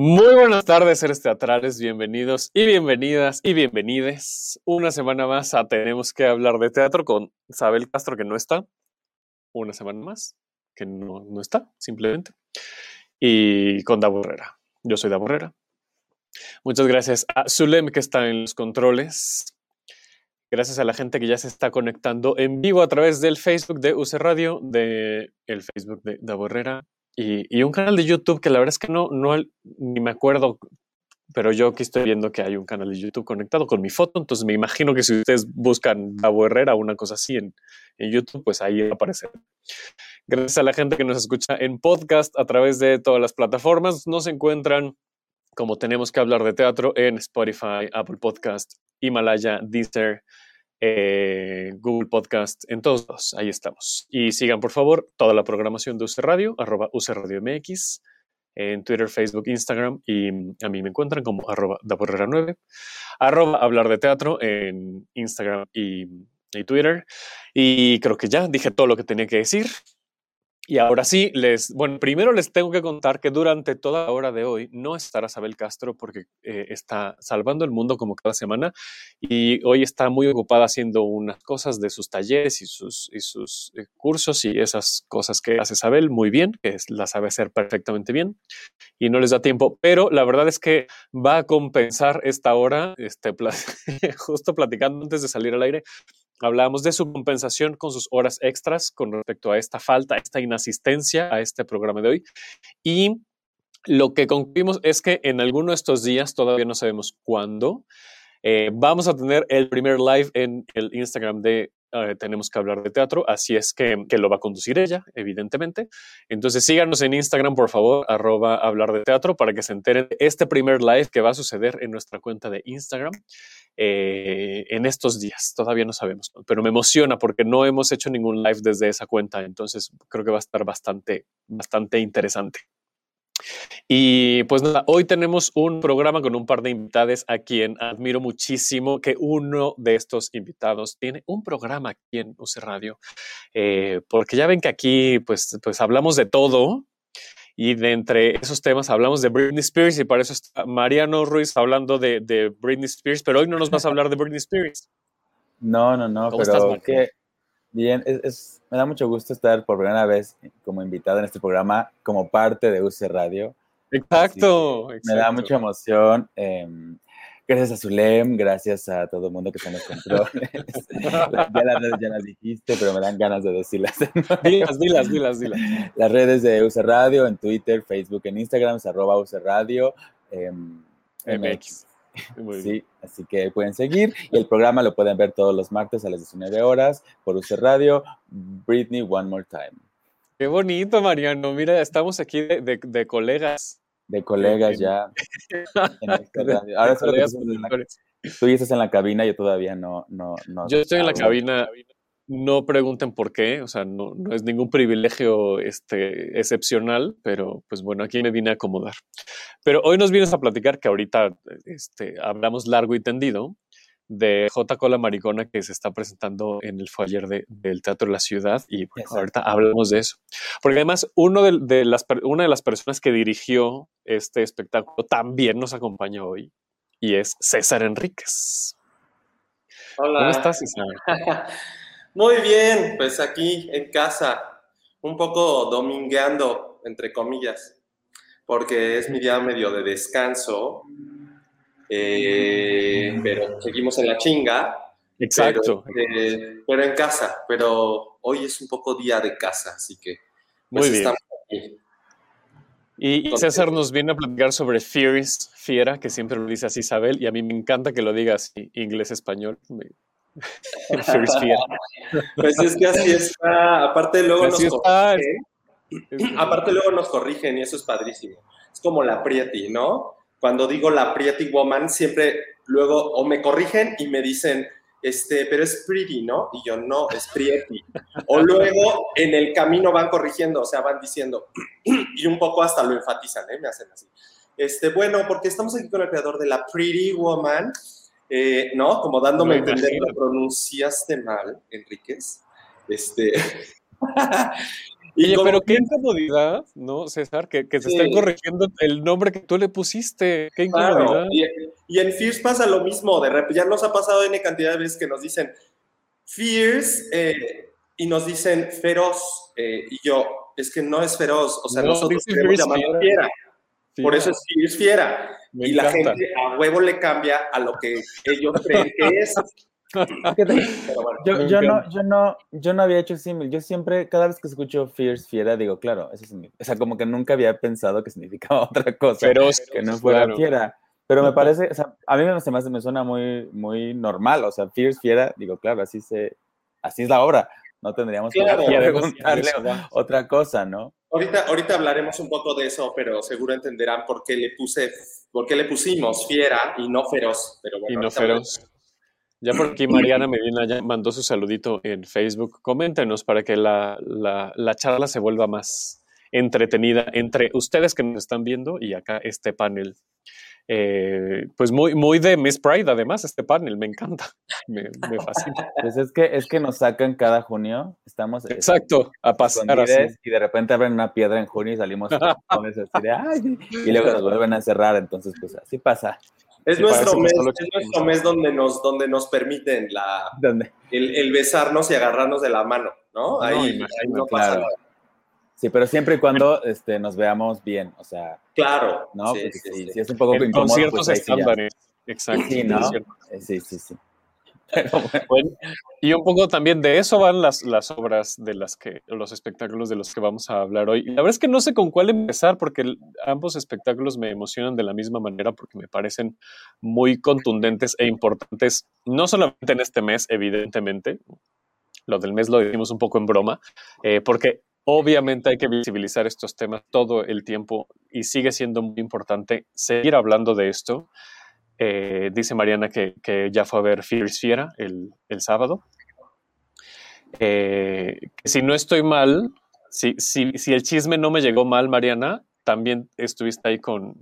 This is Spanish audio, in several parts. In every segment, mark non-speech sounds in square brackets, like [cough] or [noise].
Muy buenas tardes, seres teatrales, bienvenidos y bienvenidas y bienvenides. Una semana más a Tenemos que hablar de teatro con Isabel Castro, que no está. Una semana más, que no, no está, simplemente. Y con Davo Herrera. Yo soy Davo Herrera. Muchas gracias a Zulem, que está en los controles. Gracias a la gente que ya se está conectando en vivo a través del Facebook de UC Radio, de el Facebook de Davo Herrera, y, un canal de YouTube que la verdad es que no, no ni me acuerdo, pero yo aquí estoy viendo que hay un canal de YouTube conectado con mi foto, entonces me imagino que si ustedes buscan Davo Herrera o una cosa así en, en YouTube, pues ahí va a aparecer. Gracias a la gente que nos escucha en podcast a través de todas las plataformas, nos encuentran como tenemos que hablar de teatro en Spotify, Apple Podcast, Himalaya, Deezer, eh, Google Podcast, en todos ahí estamos. Y sigan, por favor, toda la programación de UC Radio, arroba UC Radio MX, en Twitter, Facebook, Instagram, y a mí me encuentran como arroba daborrera9, arroba hablar de teatro en Instagram y Twitter. Y creo que ya dije todo lo que tenía que decir. Y ahora sí, les, bueno, primero les tengo que contar que durante toda la hora de hoy no estará Isabel Castro porque eh, está salvando el mundo como cada semana y hoy está muy ocupada haciendo unas cosas de sus talleres y sus, y sus eh, cursos y esas cosas que hace Isabel muy bien, que es, la sabe hacer perfectamente bien y no les da tiempo, pero la verdad es que va a compensar esta hora, este, [laughs] justo platicando antes de salir al aire, Hablábamos de su compensación con sus horas extras con respecto a esta falta, esta inasistencia a este programa de hoy. Y lo que concluimos es que en alguno de estos días, todavía no sabemos cuándo, eh, vamos a tener el primer live en el Instagram de uh, Tenemos que hablar de teatro, así es que, que, lo va a conducir ella, evidentemente. Entonces síganos en Instagram, por favor, arroba hablar de teatro, para que se enteren este primer live que va a suceder en nuestra cuenta de Instagram. Eh, en estos días. Todavía no sabemos, pero me emociona porque no hemos hecho ningún live desde esa cuenta, entonces creo que va a estar bastante, bastante interesante. Y pues nada, hoy tenemos un programa con un par de invitados a quien admiro muchísimo, que uno de estos invitados tiene un programa aquí en UC Radio, eh, porque ya ven que aquí pues, pues hablamos de todo, y de entre esos temas hablamos de Britney Spears y para eso está Mariano Ruiz hablando de, de Britney Spears, pero hoy no nos vas a hablar de Britney Spears. No, no, no, pero estás, que bien, es, es, me da mucho gusto estar por primera vez como invitado en este programa como parte de UC Radio. Exacto, exacto. Me da mucha emoción. Eh, gracias a Zulem, gracias a todo el mundo que está en los controles. [laughs] [laughs] ya, las, ya las dijiste, pero me dan ganas de decirlas. dilas, dilas, dilas, dilas. Las redes de UC Radio, en Twitter, Facebook, en Instagram, es arroba UC Radio. Eh, MX. [laughs] Muy sí, bien. así que pueden seguir. Y el programa lo pueden ver todos los martes a las 19 horas por UC Radio. Britney One More Time. Qué bonito, Mariano. Mira, estamos aquí de, de, de colegas de colegas ya. Ahora solo que tú, la, tú ya estás en la cabina, yo todavía no. no, no yo estoy en la cabina. No pregunten por qué, o sea, no, no, es ningún privilegio este, excepcional, pero pues bueno, aquí me vine a acomodar. Pero hoy nos vienes a platicar que ahorita este, hablamos largo y tendido de J. Cola Maricona que se está presentando en el foyer de, del Teatro de la Ciudad y bueno, ahorita hablamos de eso. Porque además uno de, de, las, una de las personas que dirigió este espectáculo también nos acompaña hoy y es César Enríquez. Hola. ¿Cómo estás, César? [laughs] Muy bien, pues aquí en casa, un poco domingueando, entre comillas, porque es mi día medio de descanso eh, pero seguimos en la chinga. Exacto. Pero, eh, pero, en casa, pero hoy es un poco día de casa, así que pues, Muy bien. estamos aquí. Y César nos viene a platicar sobre Fierce, Fiera, que siempre lo dice así Isabel, y a mí me encanta que lo diga así, inglés-español. [laughs] Pues es que así está. Aparte luego así nos está. corrigen. [clears throat] Aparte luego nos corrigen y eso es padrísimo. Es como la Prieti, ¿no? cuando digo la Pretty Woman, siempre luego o me corrigen y me dicen, este, pero es pretty, ¿no? Y yo, no, es pretty. O luego en el camino van corrigiendo, o sea, van diciendo, [clears throat] y un poco hasta lo enfatizan, ¿eh? Me hacen así. Este, bueno, porque estamos aquí con el creador de la Pretty Woman, eh, ¿no? Como dándome a entender, lo pronunciaste mal, Enríquez. Este. [laughs] Oye, pero qué incomodidad, ¿no, César? Que, que se estén corrigiendo el nombre que tú le pusiste. Qué incomodidad. Y, en Fierce pasa lo mismo. De repente, ya nos ha pasado N cantidad de veces que nos dicen Fierce eh, y nos dicen feroz. Eh, y yo, es que no es feroz. O sea, nosotros queremos llamarlo fiera. Por eso es Fierce fiera. Y la gente a huevo le cambia a lo que ellos creen que es. [laughs] yo, yo, no, yo, no, yo no había hecho símil. Yo siempre, cada vez que escucho Fierce Fiera, digo, claro, eso es, o sea, como que nunca había pensado que significaba [laughs] otra cosa que no fuera fiera. Pero me parece, o sea, a mí me, me, me suena muy, muy normal, o sea, Fierce Fiera, digo, claro, así, se, así es la obra. No tendríamos que preguntarle otra cosa, ¿no? Ahorita, ahorita hablaremos un poco de eso, pero seguro entenderán por qué le puse, por qué le pusimos fiera y no feroz. Pero y no feroz. Ya por aquí Mariana Medina ya mandó su saludito en Facebook. Coméntenos para que la, la, charla se vuelva más entretenida entre ustedes que nos están viendo y acá este panel. Eh, pues muy, muy de Miss Pride, además, este panel, me encanta, [laughs] me, me fascina. Pues es que, es que nos sacan cada junio, estamos... Exacto, a pasar así. Y de repente abren una piedra en junio y salimos [laughs] y luego nos vuelven a cerrar, entonces pues así pasa. Es, nuestro mes, es nuestro mes donde nos, donde nos permiten la, el, el, besarnos y agarrarnos de la mano, ¿no? Ahí, no, pasa nada. Sí, pero siempre y cuando este, nos veamos bien, o sea. Claro. ¿no? Sí, sí, sí, es un poco en incómodo. Con ciertos pues, estándares. Exacto. Sí, ¿no? Sí, sí, sí. [laughs] bueno. y un poco también de eso van las, las obras de las que, los espectáculos de los que vamos a hablar hoy. la verdad es que no sé con cuál empezar porque ambos espectáculos me emocionan de la misma manera porque me parecen muy contundentes e importantes, no solamente en este mes, evidentemente, lo del mes lo decimos un poco en broma, eh, porque obviamente hay que visibilizar estos temas todo el tiempo y sigue siendo muy importante seguir hablando de esto. Eh, dice Mariana que, ya fue a ver Fierce Fiera el, sábado. Eh, si no estoy mal, si, si, el chisme no me llegó mal, Mariana, también estuviste ahí con,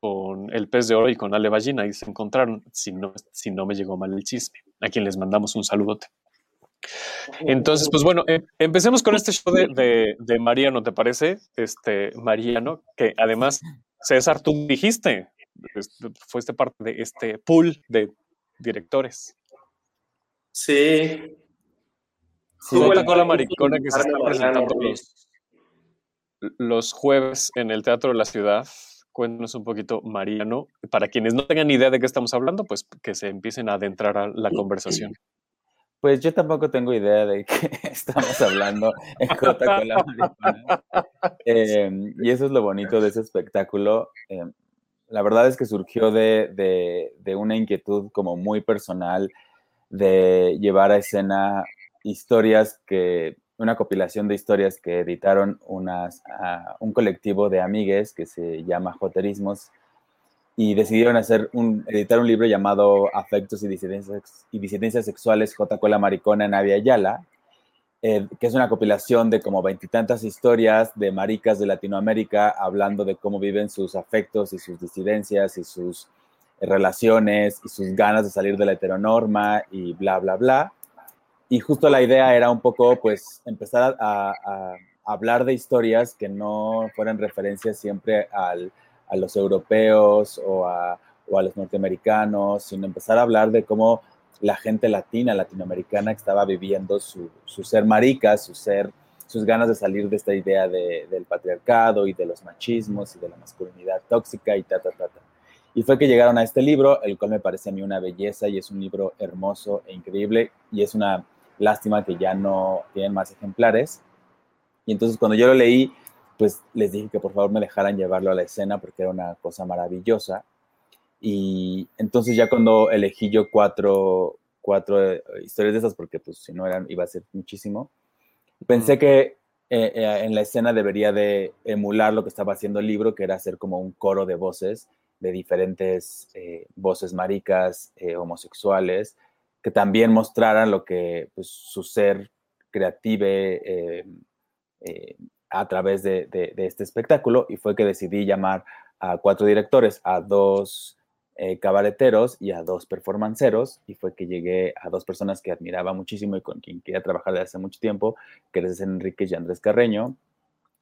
con el pez de oro y con Ale Ballina y se encontraron, si no, si no me llegó mal el chisme, a quien les mandamos un saludote. Entonces, pues bueno, em, empecemos con este show de, de, Mariano, ¿te parece? Este Mariano, que además, César, tú dijiste, fuiste parte de este pool de directores. Sí. Sí, la maricona que se está presentando los, jueves en el Teatro de la Ciudad. Cuéntanos un poquito, Mariano. Para quienes no tengan idea de qué estamos hablando, pues que se empiecen a adentrar a la conversación. Pues yo tampoco tengo idea de qué [laughs] estamos hablando en Jota con la maricona. Em, y eso es lo bonito de ese espectáculo. Em, la verdad es que surgió de, una inquietud como muy personal de llevar a escena historias que, una compilación de historias que editaron unas, un colectivo de amigues que se llama Joterismos y decidieron hacer un, editar un libro llamado Afectos y Disidencias, y Disidencias Sexuales, J. Cola Maricona, Navia Ayala, eh, que es una compilación de como veintitantas historias de maricas de Latinoamérica hablando de cómo viven sus afectos y sus disidencias y sus relaciones y sus ganas de salir de la heteronorma y bla, bla, bla. Y justo la idea era un poco, pues, empezar a, hablar de historias que no fueran referencias siempre al, a los europeos o a, o a los norteamericanos, sino empezar a hablar de cómo la gente latina, latinoamericana, estaba viviendo su, ser marica, su ser, sus ganas de salir de esta idea del patriarcado y de los machismos y de la masculinidad tóxica y ta, ta, ta. Y fue que llegaron a este libro, el cual me parece a mí una belleza y es un libro hermoso e increíble y es una lástima que ya no tienen más ejemplares. Y entonces cuando yo lo leí, pues les dije que por favor me dejaran llevarlo a la escena porque era una cosa maravillosa. Y entonces ya cuando elegí yo cuatro, cuatro eh, historias de esas, porque pues si no eran, iba a ser muchísimo, pensé que eh, eh, en la escena debería de emular lo que estaba haciendo el libro, que era hacer como un coro de voces, de diferentes voces maricas, homosexuales, que también mostraran lo que pues, su ser creative a través de, este espectáculo y fue que decidí llamar a cuatro directores, a dos eh, cabareteros y a dos performanceros y fue que llegué a dos personas que admiraba muchísimo y con quien quería trabajar desde hace mucho tiempo, que es Enrique y Andrés Carreño.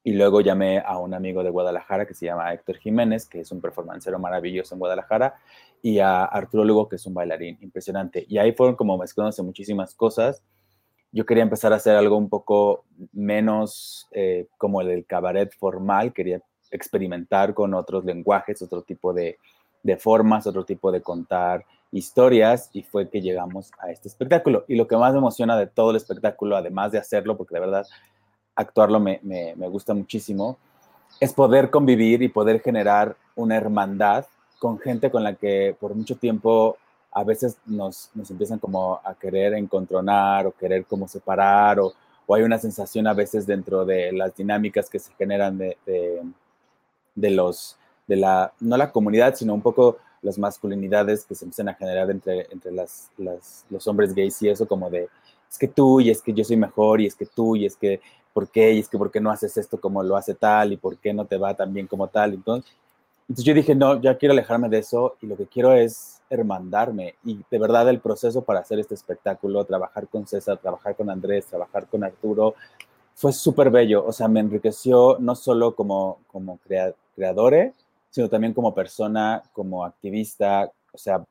Y luego llamé a un amigo de Guadalajara que se llama Héctor Jiménez, que es un performancero maravilloso en Guadalajara, y a Arturo Lugo, que es un bailarín impresionante. Y ahí fueron como mezclándose muchísimas cosas yo quería empezar a hacer algo un poco menos eh, como el cabaret formal, quería experimentar con otros lenguajes, otro tipo de, de, formas, otro tipo de contar historias y fue que llegamos a este espectáculo. Y lo que más me emociona de todo el espectáculo, además de hacerlo, porque de verdad actuarlo me, me, me gusta muchísimo, es poder convivir y poder generar una hermandad con gente con la que por mucho tiempo a veces nos, nos empiezan como a querer encontronar o querer como separar o, o, hay una sensación a veces dentro de las dinámicas que se generan de, de, los, de la, no la comunidad, sino un poco las masculinidades que se empiezan a generar entre, entre las, las, los hombres gays y eso como de, es que tú y es que yo soy mejor y es que tú y es que, ¿por qué? Y es que, ¿por qué no haces esto como lo hace tal? ¿Y por qué no te va tan bien como tal? Entonces, entonces yo dije, no, ya quiero alejarme de eso y lo que quiero es hermandarme y de verdad el proceso para hacer este espectáculo, trabajar con César, trabajar con Andrés, trabajar con Arturo, fue súper bello, o sea, me enriqueció no solo como, como creador, sino también como persona, como activista, o sea,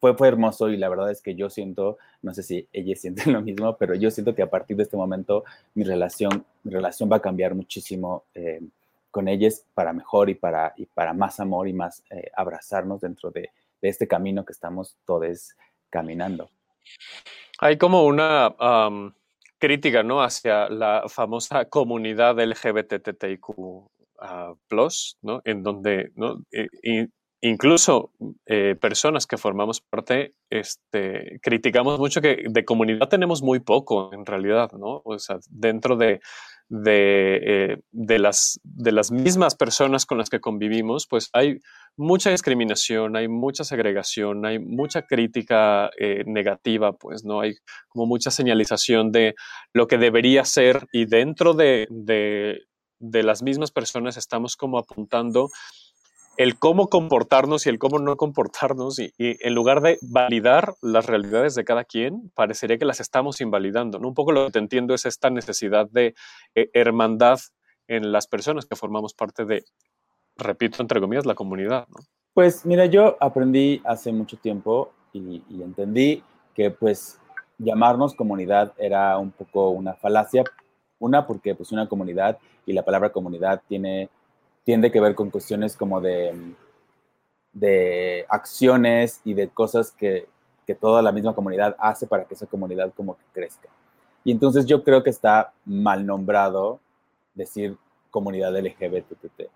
fue, fue hermoso y la verdad es que yo siento, no sé si ella siente [laughs] lo mismo, pero yo siento que a partir de este momento mi relación, mi relación va a cambiar muchísimo eh, con ellas para mejor y para, y para más amor y más eh, abrazarnos dentro de, este camino que estamos todos caminando. Hay como una crítica, ¿no? Hacia la famosa comunidad LGBTTIQ+, uh, ¿no? En donde, ¿no? incluso eh, personas que formamos parte, este, criticamos mucho que de comunidad tenemos muy poco, en realidad, ¿no? O sea, dentro de de, eh, de, las, de las mismas personas con las que convivimos, pues hay mucha discriminación, hay mucha segregación, hay mucha crítica eh, negativa, pues no hay como mucha señalización de lo que debería ser y dentro de, de, de las mismas personas estamos como apuntando el cómo comportarnos y el cómo no comportarnos y, en lugar de validar las realidades de cada quien, parecería que las estamos invalidando. Un poco lo que te entiendo es esta necesidad de eh, hermandad en las personas que formamos parte de, repito, entre comillas, la comunidad. Pues mira, yo aprendí hace mucho tiempo y, y entendí que pues llamarnos comunidad era un poco una falacia. Una, porque pues una comunidad y la palabra comunidad tiene tiende que ver con cuestiones como de, de acciones y de cosas que, que toda la misma comunidad hace para que esa comunidad como que crezca. Y entonces yo creo que está mal nombrado decir comunidad LGBT.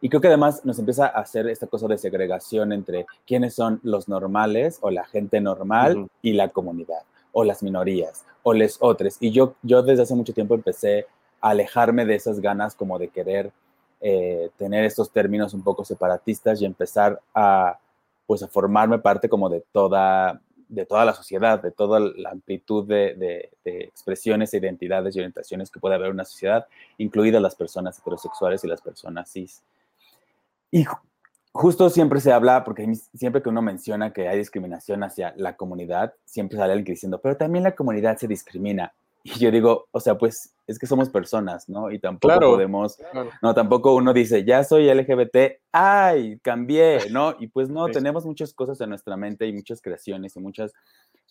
Y creo que además nos empieza a hacer esta cosa de segregación entre quiénes son los normales o la gente normal y la comunidad, o las minorías, o les otros. Y yo, yo desde hace mucho tiempo empecé a alejarme de esas ganas como de querer eh, tener estos términos un poco separatistas y empezar a, pues, a formarme parte como de toda, de toda la sociedad, de toda la amplitud de, de, expresiones, identidades y orientaciones que puede haber en una sociedad, incluidas las personas heterosexuales y las personas cis. Y justo siempre se habla, porque siempre que uno menciona que hay discriminación hacia la comunidad, siempre sale alguien diciendo, pero también la comunidad se discrimina. Y yo digo, o sea, pues es que somos personas, ¿no? Y tampoco podemos, no, tampoco uno dice, ya soy LGBT, ay, cambié, ¿no? Y pues no, tenemos muchas cosas en nuestra mente y muchas creaciones y muchas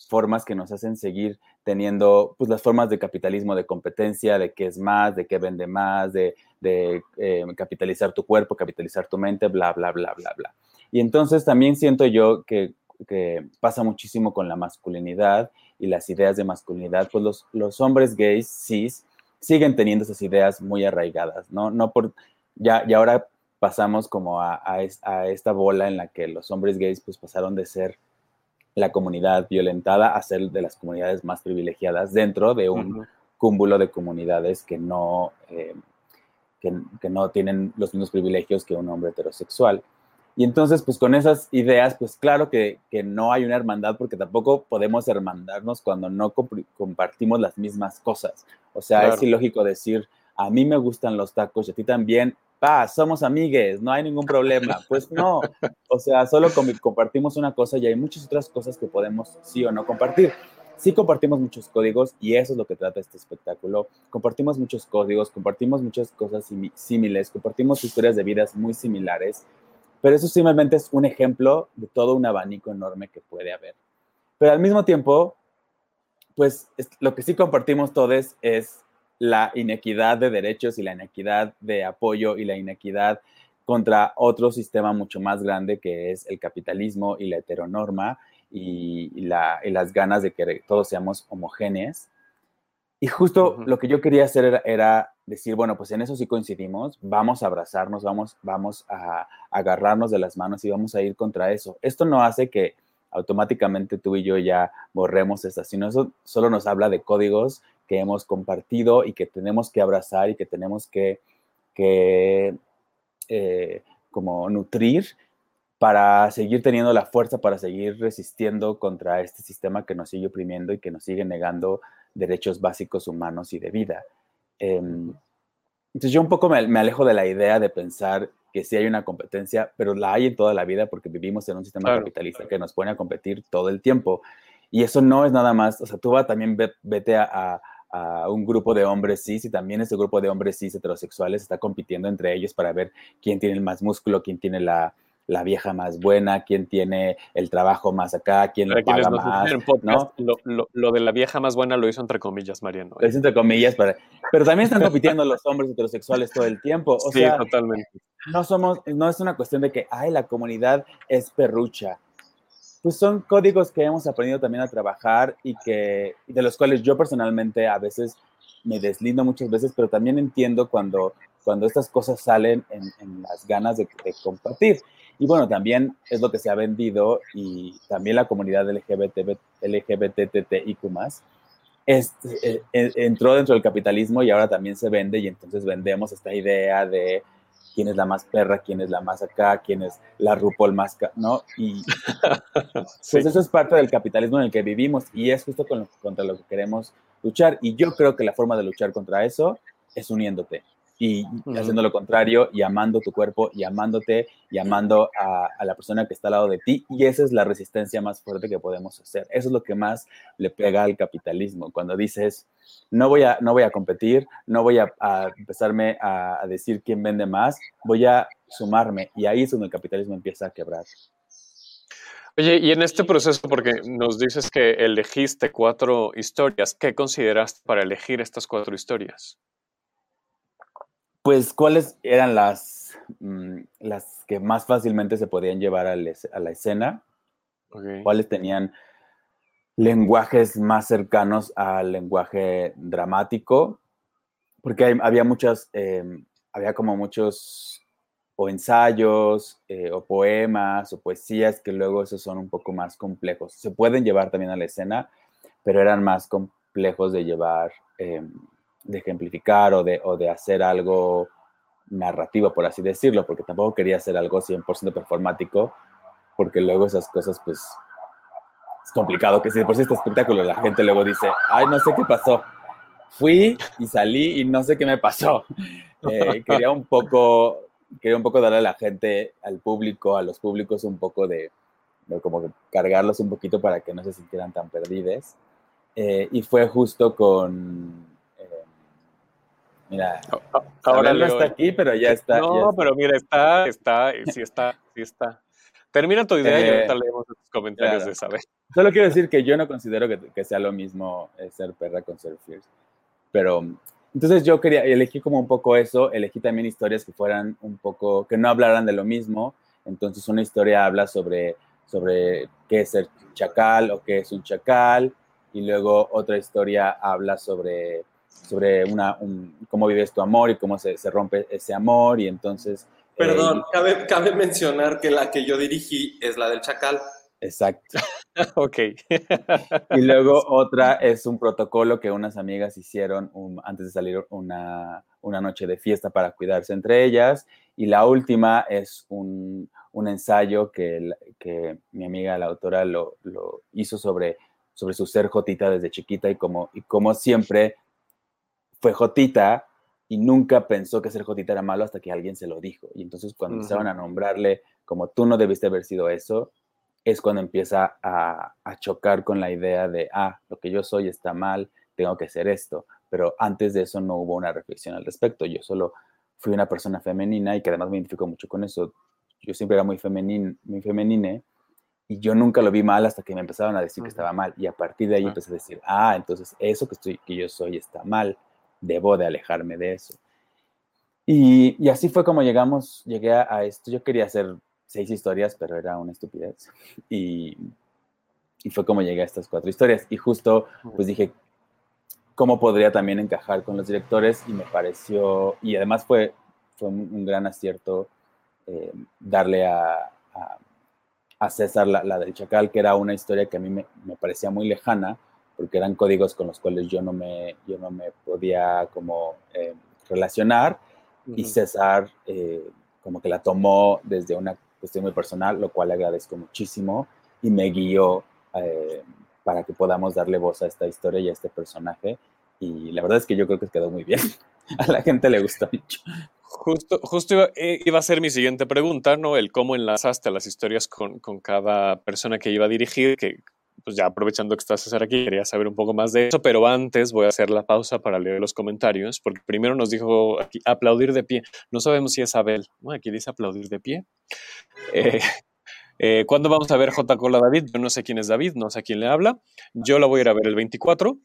formas que nos hacen seguir teniendo, pues las formas de capitalismo, de competencia, de qué es más, de qué vende más, de, de eh, capitalizar tu cuerpo, capitalizar tu mente, bla, bla, bla, bla, bla. Y entonces también siento yo que, que pasa muchísimo con la masculinidad y las ideas de masculinidad, pues los, los hombres gays, cis, siguen teniendo esas ideas muy arraigadas, ¿no? No por, ya, y ahora pasamos como a, a, esta bola en la que los hombres gays pues pasaron de ser la comunidad violentada a ser de las comunidades más privilegiadas dentro de un cúmulo de comunidades que no, eh, que, que, no tienen los mismos privilegios que un hombre heterosexual. Y entonces, pues con esas ideas, pues claro que, que no hay una hermandad porque tampoco podemos hermandarnos cuando no compartimos las mismas cosas. O sea, es ilógico decir, a mí me gustan los tacos y a ti también, pa, somos amigues, no hay ningún problema. [laughs] Pues no, o sea, solo compartimos una cosa y hay muchas otras cosas que podemos sí o no compartir. Sí compartimos muchos códigos y eso es lo que trata este espectáculo. Compartimos muchos códigos, compartimos muchas cosas similares, compartimos historias de vidas muy similares, pero eso simplemente es un ejemplo de todo un abanico enorme que puede haber. Pero al mismo tiempo, pues lo que sí compartimos todos es la inequidad de derechos y la inequidad de apoyo y la inequidad contra otro sistema mucho más grande que es el capitalismo y la heteronorma y, las ganas de que todos seamos homogéneos. Y justo lo que yo quería hacer era, decir, bueno, pues en eso sí coincidimos, vamos a abrazarnos, vamos, vamos a agarrarnos de las manos y vamos a ir contra eso. Esto no hace que automáticamente tú y yo ya borremos esta, sino eso solo nos habla de códigos que hemos compartido y que tenemos que abrazar y que tenemos que, eh, como nutrir para seguir teniendo la fuerza, para seguir resistiendo contra este sistema que nos sigue oprimiendo y que nos sigue negando derechos básicos humanos y de vida. Em, entonces yo un poco me, alejo de la idea de pensar que sí hay una competencia, pero la hay en toda la vida porque vivimos en un sistema capitalista que nos pone a competir todo el tiempo. Y eso no es nada más, o sea, tú va también vete a a un grupo de hombres cis y también ese grupo de hombres cis heterosexuales está compitiendo entre ellos para ver quién tiene el más músculo, quién tiene la, la vieja más buena, quién tiene el trabajo más acá, quién lo paga más. ¿no? Lo, lo, de la vieja más buena lo hizo entre comillas, Mariano. Lo hizo entre comillas, pero, pero también están compitiendo los hombres heterosexuales todo el tiempo. O sí, totalmente. No somos, no es una cuestión de que, ay, la comunidad es perrucha pues son códigos que hemos aprendido también a trabajar y que de los cuales yo personalmente a veces me deslindo muchas veces, pero también entiendo cuando, cuando estas cosas salen en, las ganas de, compartir. Y bueno, también es lo que se ha vendido y también la comunidad LGBT, LGBTTIQ+, este, eh, eh, entró dentro del capitalismo y ahora también se vende y entonces vendemos esta idea de quién es la más perra, quién es la más acá, quién es la RuPaul más, ¿no? Y [laughs] pues eso es parte del capitalismo en el que vivimos y es justo contra lo que queremos luchar. Y yo creo que la forma de luchar contra eso es uniéndote y haciendo lo contrario y amando tu cuerpo y amándote y amando a, la persona que está al lado de ti. Y esa es la resistencia más fuerte que podemos hacer. Eso es lo que más le pega al capitalismo. Cuando dices, no voy a, no voy a competir, no voy a, empezarme a, decir quién vende más, voy a sumarme. Y ahí es donde el capitalismo empieza a quebrar. Oye, y en este proceso, porque nos dices que elegiste cuatro historias, ¿qué consideraste para elegir estas cuatro historias? Pues, ¿cuáles eran las, mm, las que más fácilmente se podían llevar a, la escena? ¿Cuáles tenían lenguajes más cercanos al lenguaje dramático? Porque había muchas, em, había como muchos o ensayos eh, o poemas o poesías que luego esos son un poco más complejos. Se pueden llevar también a la escena, pero eran más complejos de llevar em, de ejemplificar o de, o de hacer algo narrativo, por así decirlo, porque tampoco quería hacer algo 100% performático, porque luego esas cosas, pues, es complicado, que si por si este espectáculo la gente luego dice, ay, no sé qué pasó, fui y salí y no sé qué me pasó. [laughs] Eh, quería un poco, quería un poco darle a la gente, al público, a los públicos un poco de, como cargarlos un poquito para que no se sintieran tan perdidos. Eh, y fue justo con Mira, ahora no está aquí, pero ya está. No, pero mira, está, está, sí está, sí está. Termina tu idea y eh, ahorita leemos tus comentarios de saber. Solo quiero decir que yo no considero que, sea lo mismo eh, ser perra con ser fierce. Pero entonces yo quería, elegí como un poco eso, elegí también historias que fueran un poco, que no hablaran de lo mismo. Entonces una historia habla sobre, sobre qué es ser chacal o qué es un chacal. Y luego otra historia habla sobre sobre una, cómo vives tu amor y cómo se, se rompe ese amor y entonces... Perdón, cabe, cabe, mencionar que la que yo dirigí es la del chacal. Exacto. [laughs] ok. [laughs] y luego otra es un protocolo que unas amigas hicieron antes de salir una, una, noche de fiesta para cuidarse entre ellas Y la última es un, un ensayo que, que, mi amiga, la autora, lo, lo, hizo sobre, sobre su ser Jotita desde chiquita y como, y como siempre fue Jotita y nunca pensó que ser Jotita era malo hasta que alguien se lo dijo. Y entonces cuando uh -huh. empezaron a nombrarle como tú no debiste haber sido eso, es cuando empieza a, a, chocar con la idea de, ah, lo que yo soy está mal, tengo que ser esto. Pero antes de eso no hubo una reflexión al respecto. Yo solo fui una persona femenina y que además me identifico mucho con eso. Yo siempre era muy, femenin, muy femenine y yo nunca lo vi mal hasta que me empezaron a decir uh -huh. que estaba mal. Y a partir de ahí uh -huh. empecé a decir, ah, entonces eso que, estoy, que yo soy está mal, debo de alejarme de eso. Y, y así fue como llegamos, llegué a, a esto. Yo quería hacer seis historias, pero era una estupidez. Y, y fue como llegué a estas cuatro historias. Y justo, pues dije, ¿cómo podría también encajar con los directores? Y me pareció, y además fue, fue un, un gran acierto eh, darle a, a, a César la, la, del Chacal, que era una historia que a mí me, me, parecía muy lejana, porque eran códigos con los cuales yo no me, yo no me podía como eh, relacionar. Uh -huh. Y César eh, como que la tomó desde una cuestión muy personal, lo cual le agradezco muchísimo y me guió eh, para que podamos darle voz a esta historia y a este personaje. Y la verdad es que yo creo que quedó muy bien. [laughs] A la gente le gustó mucho. Justo, justo iba, eh, iba, a ser mi siguiente pregunta, ¿no? El cómo enlazaste las historias con, con, cada persona que iba a dirigir, que pues ya aprovechando que estás César aquí, quería saber un poco más de eso, pero antes voy a hacer la pausa para leer los comentarios, porque primero nos dijo aquí, aplaudir de pie. No sabemos si es Abel. Aquí dice aplaudir de pie. Eh, eh, ¿Cuándo vamos a ver J. Cola David? Yo no sé quién es David, no sé a quién le habla. Yo la voy a ir a ver el 24.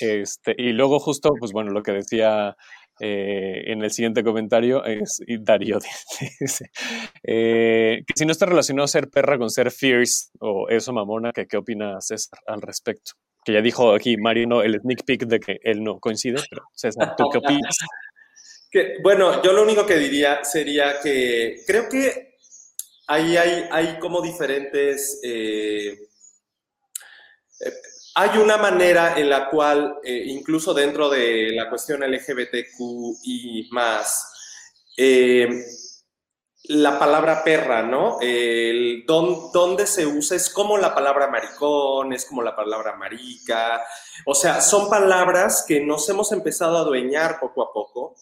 Este, y luego justo, pues bueno, lo que decía eh, en el siguiente comentario es Darío [laughs] eh, que si no está relacionado ser perra con ser fierce o eso mamona, que qué opina César al respecto. Que ya dijo aquí Mario no, el sneak peek de que él no coincide, pero César, ¿tú qué opinas? [laughs] Bueno, yo lo único que diría sería que creo que ahí hay, hay como diferentes eh, hay una manera en la cual, eh, incluso dentro de la cuestión LGBTQ y más, eh, la palabra perra, ¿no? Don, dónde se usa es como la palabra maricón, es como la palabra marica. O sea, son palabras que nos hemos empezado a adueñar poco a poco,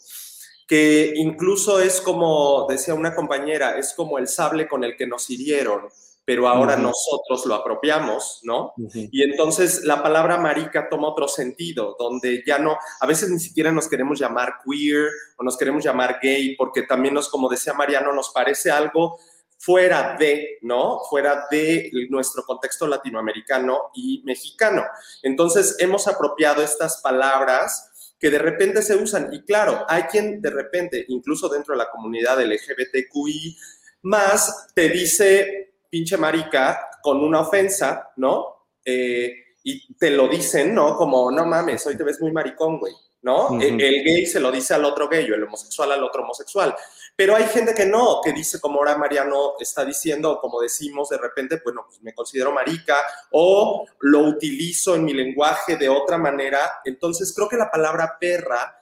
que incluso es como, decía una compañera, es como el sable con el que nos hirieron pero ahora uh -huh. nosotros lo apropiamos, ¿no? Uh -huh. Y entonces la palabra marica toma otro sentido, donde ya no, a veces ni siquiera nos queremos llamar queer o nos queremos llamar gay, porque también nos, como decía Mariano, nos parece algo fuera de, ¿no? Fuera de nuestro contexto latinoamericano y mexicano. Entonces hemos apropiado estas palabras que de repente se usan. Y claro, hay quien de repente, incluso dentro de la comunidad LGBTQI, más te dice pinche marica con una ofensa, ¿no? Eh, y te lo dicen, ¿no? Como, no mames, hoy te ves muy maricón, güey, ¿no? Uh -huh. el, el, gay se lo dice al otro gay o el homosexual al otro homosexual. Pero hay gente que no, que dice, como ahora Mariano está diciendo, como decimos de repente, bueno, pues me considero marica o lo utilizo en mi lenguaje de otra manera. Entonces creo que la palabra perra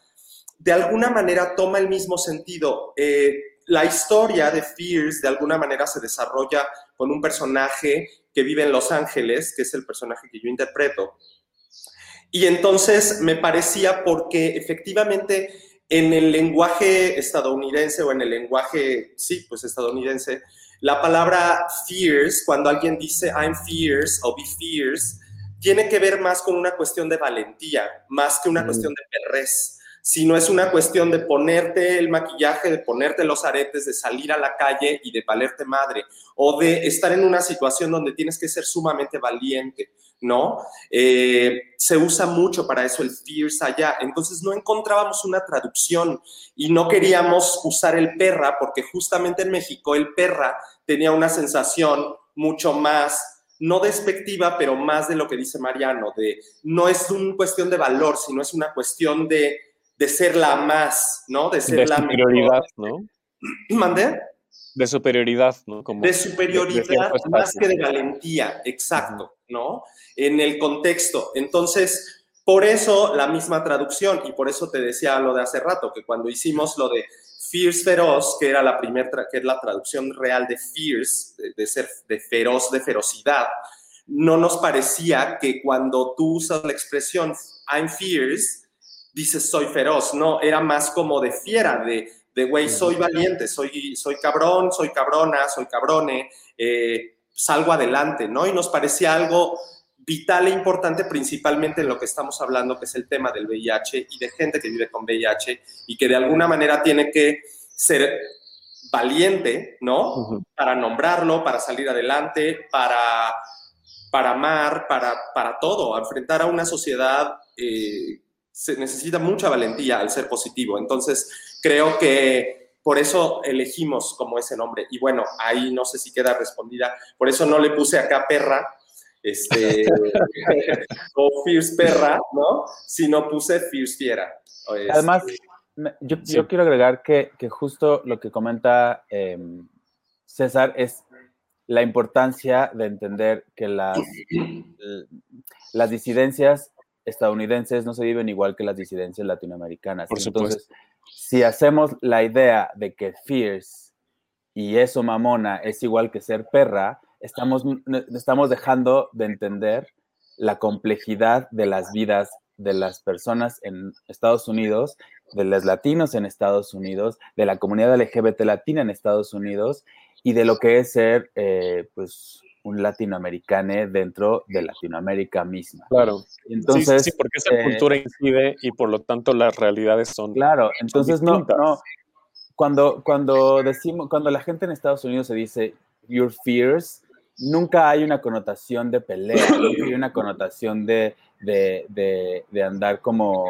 de alguna manera toma el mismo sentido. Eh, la historia de Fierce de alguna manera se desarrolla con un personaje que vive en Los Ángeles, que es el personaje que yo interpreto. Y entonces me parecía porque efectivamente en el lenguaje estadounidense o en el lenguaje, sí, pues estadounidense, la palabra fierce, cuando alguien dice I'm fierce o be fierce, tiene que ver más con una cuestión de valentía, más que una mm. cuestión de perrez sino es una cuestión de ponerte el maquillaje, de ponerte los aretes, de salir a la calle y de valerte madre, o de estar en una situación donde tienes que ser sumamente valiente, ¿no? Eh, se usa mucho para eso el fierce allá, entonces no encontrábamos una traducción y no queríamos usar el perra porque justamente en México el perra tenía una sensación mucho más no despectiva, pero más de lo que dice Mariano, de no es una cuestión de valor, sino es una cuestión de de ser la más, ¿no? De ser de la superioridad, mejor. ¿no? [clears throat] ¿Mandé? De superioridad, ¿no? Como de superioridad de, más que de valentía, exacto. ¿no? En el contexto. Entonces, por eso la misma traducción, y por eso te decía lo de hace rato, que cuando hicimos lo de Fierce feroz, que era la primera, que es la traducción real de fierce, de, de ser de feroz, de ferocidad, no nos parecía que cuando tú usas la expresión I'm fierce, dices soy feroz, no, era más como de fiera, de, de güey, soy valiente, soy, soy cabrón, soy cabrona, soy cabrone, eh, salgo adelante, ¿no? Y nos parecía algo vital e importante principalmente en lo que estamos hablando, que es el tema del VIH y de gente que vive con VIH y que de alguna manera tiene que ser valiente, ¿no? Para nombrarlo, para salir adelante, para para amar, para, para todo. Enfrentar a una sociedad eh, se necesita mucha valentía al ser positivo. Entonces, creo que por eso elegimos como ese nombre. Y bueno, ahí no sé si queda respondida. Por eso no le puse acá perra, este, [laughs] o Fierce perra, ¿no? Sino puse Fierce fiera. Además, yo, yo, quiero agregar que, que, justo lo que comenta em, César es la importancia de entender que las, [clears throat] las disidencias estadounidenses no se viven igual que las disidencias latinoamericanas. Por Entonces, si hacemos la idea de que fierce y eso mamona es igual que ser perra, estamos, estamos dejando de entender la complejidad de las vidas de las personas en Estados Unidos, de los latinos en Estados Unidos, de la comunidad LGBT latina en Estados Unidos y de lo que es ser, eh, pues, un latinoamericano dentro de Latinoamérica misma. Claro. Entonces, sí, porque esa eh, cultura incide y por lo tanto las realidades son. Claro, entonces no, no. Cuando, cuando decimos, cuando la gente en Estados Unidos se dice your fears, nunca hay una connotación de pelea, nunca hay una connotación de, de, de, de andar como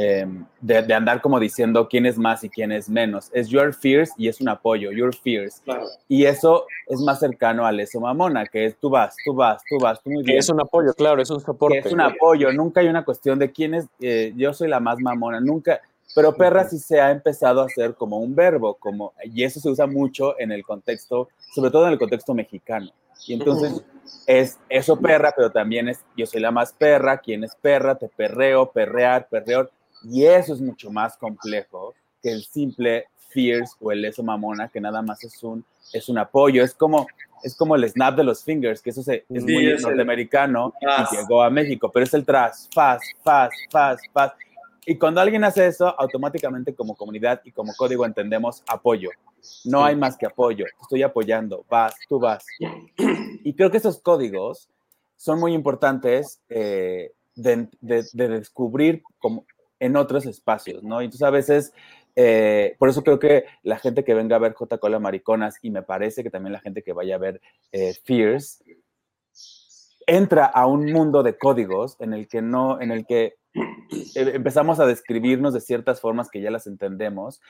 Em, de, andar como diciendo quién es más y quién es menos. Es your fears y es un apoyo, your fears. Y eso es más cercano al eso mamona, que es tú vas, tú vas, tú vas, tú muy bien. Que es un apoyo, claro, es un soporte. es un apoyo, nunca hay una cuestión de quién es, eh, yo soy la más mamona, nunca. Pero perra sí se ha empezado a hacer como un verbo, como, y eso se usa mucho en el contexto, sobre todo en el contexto mexicano. Y entonces es eso perra, pero también es yo soy la más perra, quién es perra, te perreo, perrear, perreor. Y eso es mucho más complejo que el simple fierce o el eso mamona, que nada más es un, es un apoyo. Es como, es como el snap de los fingers, que eso se, es muy norteamericano y llegó a México, pero es el tras, fast, fast, fast, fast. Y cuando alguien hace eso, automáticamente como comunidad y como código entendemos apoyo. No hay más que apoyo. Estoy apoyando. Vas, tú vas. Y creo que esos códigos son muy importantes eh, de, de, de, descubrir como, en otros espacios, ¿no? Y entonces a veces, eh, por eso creo que la gente que venga a ver J. Cola Mariconas, y me parece que también la gente que vaya a ver eh, Fierce, entra a un mundo de códigos en el que no, en el que eh, empezamos a describirnos de ciertas formas que ya las entendemos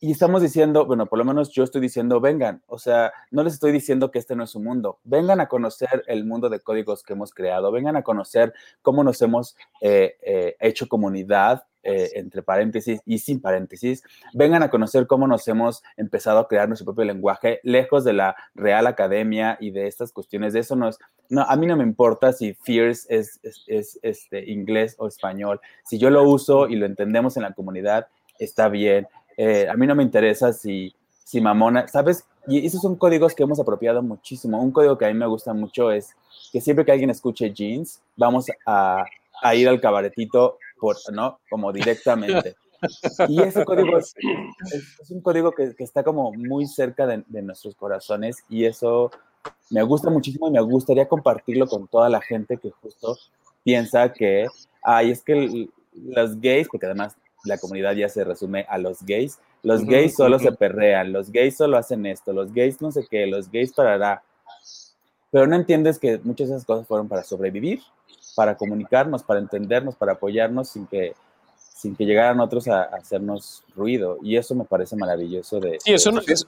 y estamos diciendo, bueno, por lo menos yo estoy diciendo, vengan, o sea, no les estoy diciendo que este no es su mundo, vengan a conocer el mundo de códigos que hemos creado, vengan a conocer cómo nos hemos hecho comunidad eh, entre paréntesis y sin paréntesis, vengan a conocer cómo nos hemos empezado a crear nuestro propio lenguaje, lejos de la Real Academia y de estas cuestiones. De eso no es, no, a mí no me importa si fierce es, es, este, inglés o español. Si yo lo uso y lo entendemos en la comunidad, está bien. Eh, a mí no me interesa si, si mamona, ¿sabes? Y esos son códigos que hemos apropiado muchísimo. Un código que a mí me gusta mucho es que siempre que alguien escuche jeans, vamos a, a ir al cabaretito ¿no? Como directamente. Y ese código es, un código que, está como muy cerca de, nuestros corazones y eso me gusta muchísimo y me gustaría compartirlo con toda la gente que justo piensa que, ay, es que los gays, porque además la comunidad ya se resume a los gays, los gays solo se perrean, los gays solo hacen esto, los gays no sé qué, los gays parará. Pero no entiendes que muchas de esas cosas fueron para sobrevivir para comunicarnos, para entendernos, para apoyarnos sin que, sin que llegaran otros a, hacernos ruido. Y eso me parece maravilloso de... Sí, eso es,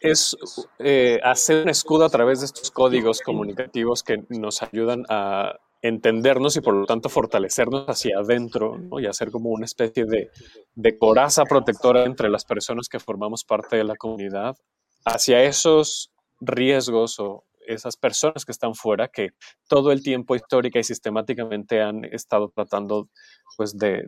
es eh, hacer un escudo a través de estos códigos comunicativos que nos ayudan a entendernos y por lo tanto fortalecernos hacia adentro y hacer como una especie de, de coraza protectora entre las personas que formamos parte de la comunidad hacia esos riesgos o, esas personas que están fuera, que todo el tiempo histórica y sistemáticamente han estado tratando pues de,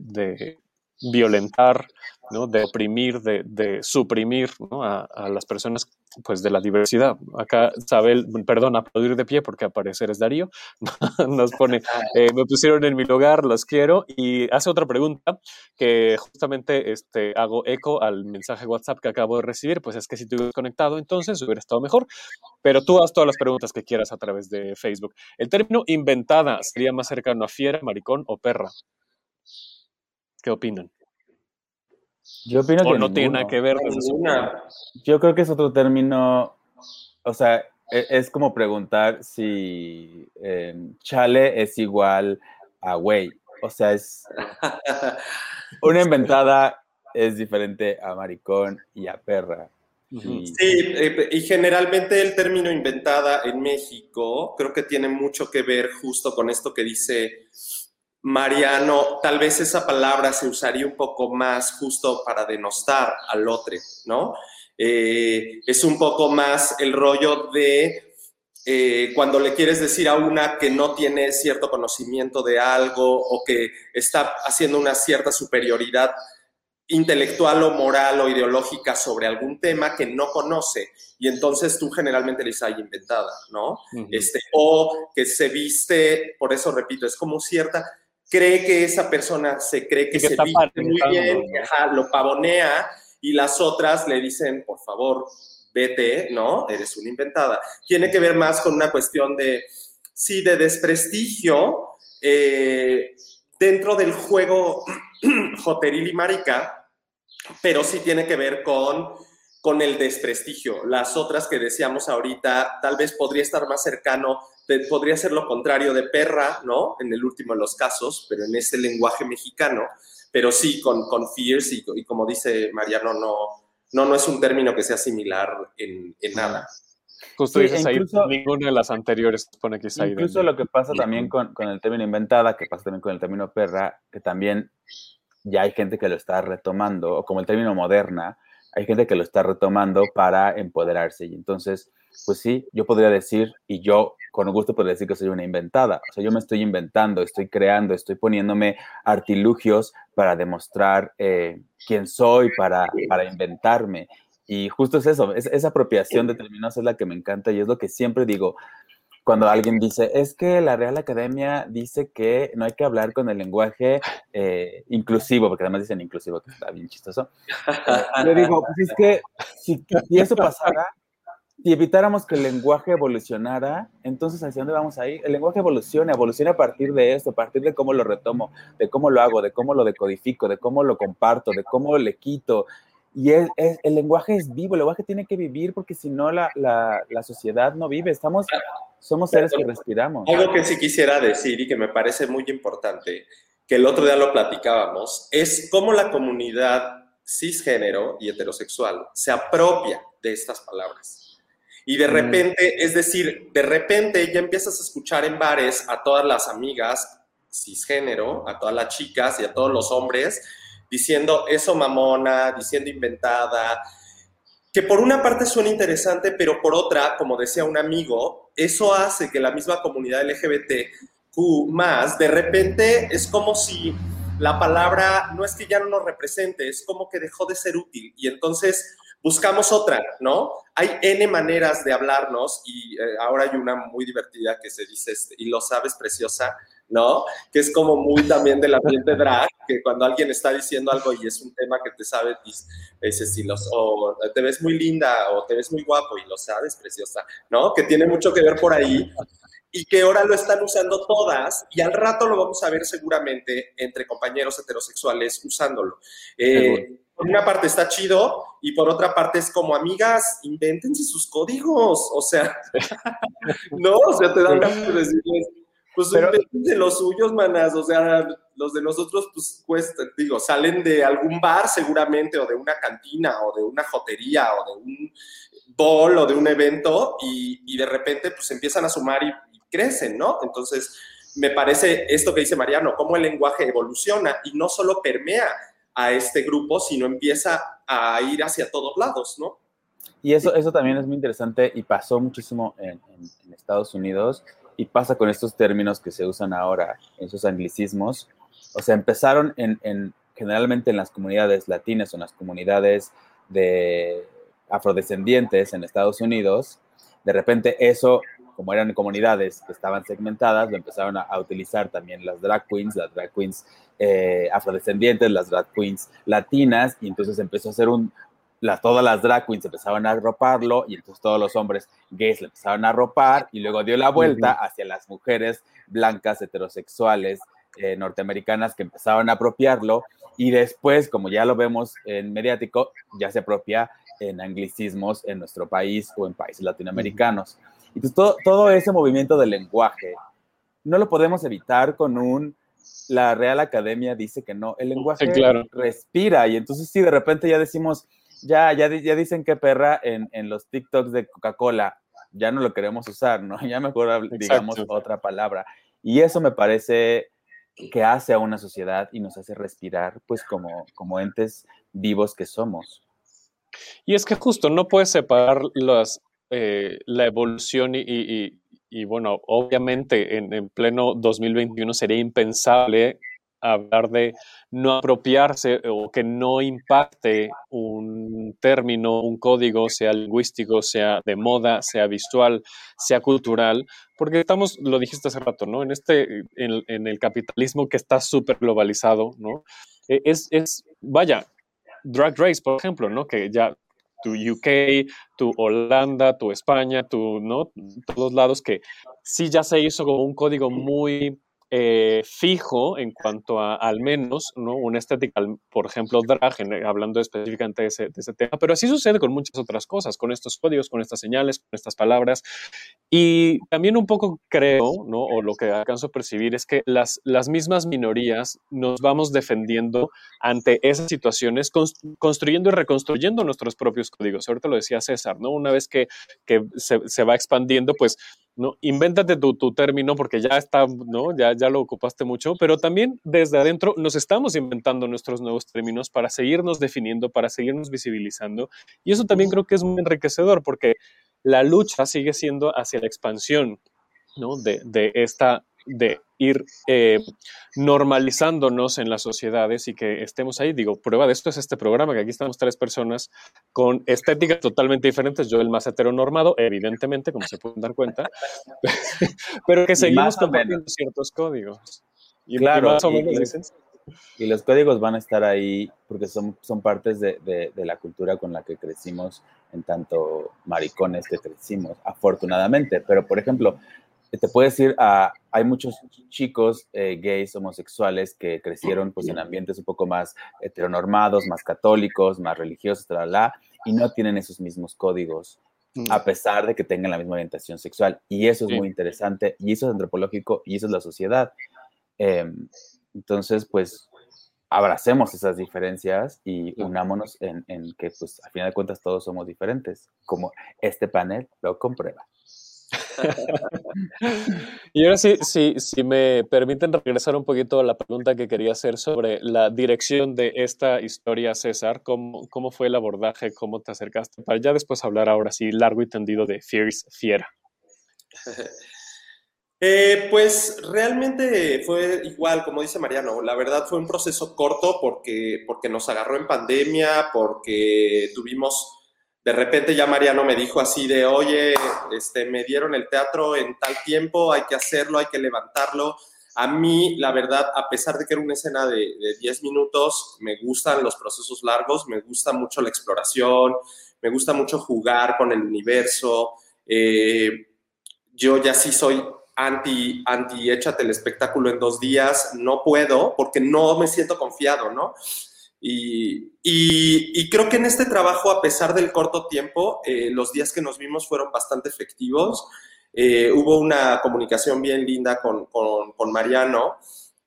violentar, ¿no? de oprimir, de, de suprimir ¿no? a, a, las personas pues, de la diversidad. Acá Isabel, perdón, aplaudir de pie porque aparecer es Darío, [laughs] nos pone, [laughs] eh, me pusieron en mi lugar, los quiero, y hace otra pregunta que justamente este, hago eco al mensaje WhatsApp que acabo de recibir, pues es que si te hubieras conectado entonces hubiera estado mejor, pero tú haz todas las preguntas que quieras a través de Facebook. El término inventada sería más cercano a fiera, maricón o perra. ¿Qué opinan? Yo opino o que no tiene nada que ver. Ninguna. Yo creo que es otro término, o sea, es, es como preguntar si eh, chale es igual a güey. O sea, es [laughs] una inventada es diferente a maricón y a perra. Sí, eh, y generalmente el término inventada en México creo que tiene mucho que ver justo con esto que dice Mariano. Tal vez esa palabra se usaría un poco más justo para denostar al otro, ¿no? Eh, es un poco más el rollo de eh, cuando le quieres decir a una que no tiene cierto conocimiento de algo o que está haciendo una cierta superioridad intelectual o moral o ideológica sobre algún tema que no conoce y entonces tú generalmente le dices ay inventada, ¿no? Este, o que se viste, por eso repito, es como cierta, cree que esa persona se cree que, se está viste muy bien, lo pavonea y las otras le dicen, por favor, vete, ¿no? Eres una inventada. Tiene que ver más con una cuestión de, sí, de desprestigio eh, dentro del juego [clears throat] joteril y marica, pero sí tiene que ver con, con el desprestigio. Las otras que decíamos ahorita, tal vez podría estar más cercano, de- podría ser lo contrario de perra, ¿no? En el último de los casos, pero en este lenguaje mexicano, pero sí con, con fierce y, y como dice Mariano, no, no, no es un término que sea similar en, en nada. Justo Sí, dices ahí, incluso- ninguna de las anteriores pone que es ahí. Incluso lo que pasa también con, con el término inventada, que pasa también con el término perra, que también ya hay gente que lo está retomando, o como el término moderna, hay gente que lo está retomando para empoderarse. Y entonces, pues sí, yo podría decir, y yo con gusto podría decir que soy una inventada. O sea, yo me estoy inventando, estoy creando, estoy poniéndome artilugios para demostrar eh, quién soy, para, para inventarme. Y justo es eso, es- esa apropiación de términos es la que me encanta y es lo que siempre digo cuando alguien dice, es que la Real Academia dice que no hay que hablar con el lenguaje eh, inclusivo, porque además dicen inclusivo, que está bien chistoso. Eh, yo digo, pues es que si, si eso pasara, si evitáramos que el lenguaje evolucionara, entonces ¿hacia dónde vamos a ir? El lenguaje evoluciona, evoluciona a partir de esto, a partir de cómo lo retomo, de cómo lo hago, de cómo lo decodifico, de cómo lo comparto, de cómo le quito. Y es, es- el lenguaje es vivo, el lenguaje tiene que vivir porque si no la, la, la sociedad no vive. Estamos, somos seres que respiramos. Algo que sí quisiera decir y que me parece muy importante, que el otro día lo platicábamos, es cómo la comunidad cisgénero y heterosexual se apropia de estas palabras. Y de Mm. repente, es decir, de repente ya empiezas a escuchar en bares a todas las amigas cisgénero, a todas las chicas y a todos los hombres diciendo eso mamona, diciendo inventada, que por una parte suena interesante, pero por otra, como decía un amigo, eso hace que la misma comunidad LGBTQ más, de repente es como si la palabra no es que ya no nos represente, es como que dejó de ser útil y entonces buscamos otra, ¿no? Hay N maneras de hablarnos y eh, ahora hay una muy divertida que se dice, este, y lo sabes, preciosa, ¿no? Que es como muy también del ambiente drag, que cuando alguien está diciendo algo y es un tema que te sabes, dices, dices, si los, o te ves muy linda o te ves muy guapo y lo sabes, preciosa, ¿no? Que tiene mucho que ver por ahí y que ahora lo están usando todas y al rato lo vamos a ver seguramente entre compañeros heterosexuales usándolo. Eh, por una parte está chido y por otra parte es como, amigas, invéntense sus códigos, o sea, [laughs] no, o sea, te dan ganas de decirles, pues Pero- invéntense los suyos, manas, o sea, los de nosotros, pues, cuesta, digo, salen de algún bar seguramente, o de una cantina, o de una jotería, o de un bol, o de un evento, y, y de repente, pues, empiezan a sumar y, y crecen, ¿no? Entonces, me parece esto que dice Mariano, cómo el lenguaje evoluciona y no solo permea a este grupo, sino empieza a ir hacia todos lados, ¿no? Y eso, eso también es muy interesante y pasó muchísimo en, en- en Estados Unidos y pasa con estos términos que se usan ahora, esos anglicismos. O sea, empezaron en, en- generalmente en las comunidades latinas o en las comunidades de afrodescendientes en Estados Unidos, de repente eso, como eran comunidades que estaban segmentadas, lo empezaron a, utilizar también las drag queens, las drag queens eh, afrodescendientes, las drag queens latinas, y entonces empezó a ser un, todas las drag queens empezaban a arroparlo y entonces todos los hombres gays le empezaron a arropar y luego dio la vuelta hacia las mujeres blancas heterosexuales eh, norteamericanas que empezaron a apropiarlo y después, como ya lo vemos en mediático, ya se apropia en anglicismos en nuestro país o en países latinoamericanos. Entonces, todo, todo ese movimiento del lenguaje no lo podemos evitar con un la Real Academia dice que no, el lenguaje respira y entonces sí, de repente ya decimos, ya, ya, ya dicen que perra en, en los TikToks de Coca-Cola, ya no lo queremos usar, ¿no? [laughs] Ya mejor digamos otra palabra. Y eso me parece que hace a una sociedad y nos hace respirar, pues como, como entes vivos que somos. Y es que justo no puedes separar las, eh, la evolución y, y, y, bueno, obviamente en, en, pleno 2021 sería impensable hablar de no apropiarse o que no impacte un término, un código, sea lingüístico, sea de moda, sea visual, sea cultural, porque estamos, lo dijiste hace rato, ¿no? En este, en, el capitalismo que está súper globalizado, ¿no? E, es, es, vaya, Drag Race, por ejemplo, ¿no? Que ya tu UK, tu Holanda, tu España, tu, ¿no? Todos lados que sí ya se hizo como un código muy eh, fijo en cuanto a al menos ¿no? una estética, por ejemplo, drag, hablando específicamente de ese, ese, tema, pero así sucede con muchas otras cosas, con estos códigos, con estas señales, con estas palabras. Y también un poco creo, ¿no? o lo que alcanzo a percibir, es que las, las mismas minorías nos vamos defendiendo ante esas situaciones, construyendo y reconstruyendo nuestros propios códigos. Ahorita lo decía César, ¿no? Una vez que, que se, se va expandiendo, pues ¿no? Invéntate tu, tu, término porque ya está, ¿no? Ya, ya lo ocupaste mucho, pero también desde adentro nos estamos inventando nuestros nuevos términos para seguirnos definiendo, para seguirnos visibilizando. Y eso también creo que es muy enriquecedor porque la lucha sigue siendo hacia la expansión, ¿no? De, de esta de ir eh, normalizándonos en las sociedades y que estemos ahí. Digo, prueba de esto es este programa, que aquí estamos tres personas con estéticas totalmente diferentes. Yo el más heteronormado, evidentemente, como se pueden dar cuenta, [laughs] pero que seguimos compartiendo ciertos códigos. Y claro, y, los códigos van a estar ahí porque son, son partes de, de, de la cultura con la que crecimos, en tanto maricones que crecimos, afortunadamente. Pero, por ejemplo, te puedo decir, ah, hay muchos chicos eh, gays, homosexuales que crecieron pues, en ambientes un poco más heteronormados, más católicos, más religiosos, y no tienen esos mismos códigos, mm. a pesar de que tengan la misma orientación sexual. Y eso es muy interesante, y eso es antropológico, y eso es la sociedad. Em, entonces, pues, abracemos esas diferencias y unámonos en, en que, pues, a final de cuentas, todos somos diferentes, como este panel lo comprueba. Y ahora sí, sí, si me permiten regresar un poquito a la pregunta que quería hacer sobre la dirección de esta historia, César, ¿cómo, cómo fue el abordaje, cómo te acercaste? Para ya después hablar ahora sí largo y tendido de Fierce Fiera. [laughs] Eh, pues realmente fue igual, como dice Mariano, la verdad fue un proceso corto porque, porque nos agarró en pandemia, porque tuvimos de repente ya Mariano me dijo así de, oye, este, me dieron el teatro en tal tiempo, hay que hacerlo, hay que levantarlo. A mí, la verdad, a pesar de que era una escena de, 10 minutos, me gustan los procesos largos, me gusta mucho la exploración, me gusta mucho jugar con el universo. Eh, yo ya sí soy anti, anti, échate el espectáculo en dos días, no puedo porque no me siento confiado, ¿no? Y, creo que en este trabajo, a pesar del corto tiempo, eh, los días que nos vimos fueron bastante efectivos. Eh, hubo una comunicación bien linda con, Mariano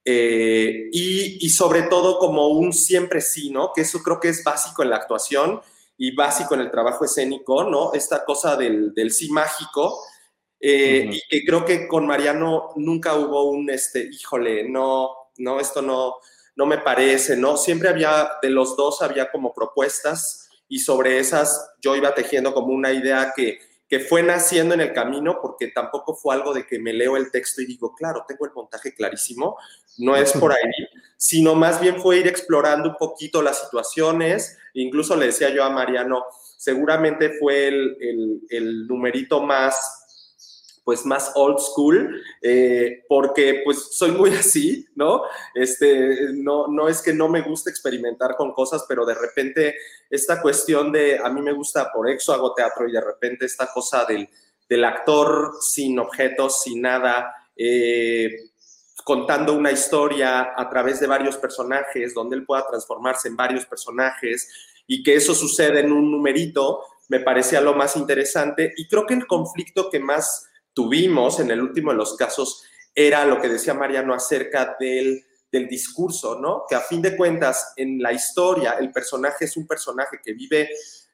eh, y, sobre todo como un siempre sí, ¿no? Que eso creo que es básico en la actuación y básico en el trabajo escénico, ¿no? Esta cosa del, sí mágico. Y que creo que con Mariano nunca hubo un, este, híjole, no, no, esto no, no me parece, ¿no? Siempre había, de los dos había como propuestas y sobre esas yo iba tejiendo como una idea que, que fue naciendo en el camino porque tampoco fue algo de que me leo el texto y digo, claro, tengo el montaje clarísimo, no es por ahí, sino más bien fue ir explorando un poquito las situaciones. Incluso le decía yo a Mariano, seguramente fue el, el numerito más pues más old school, eh, porque pues soy muy [laughs] así, ¿no? Este, no, no es que no me guste experimentar con cosas, pero de repente esta cuestión de, a mí me gusta, por eso hago teatro y de repente esta cosa del, del actor sin objetos, sin nada, eh, contando una historia a través de varios personajes, donde él pueda transformarse en varios personajes y que eso sucede en un numerito, me parecía lo más interesante y creo que el conflicto que más tuvimos en el último de los casos era lo que decía Mariano acerca del, del discurso, ¿no? Que a fin de cuentas, en la historia, el personaje es un personaje que vive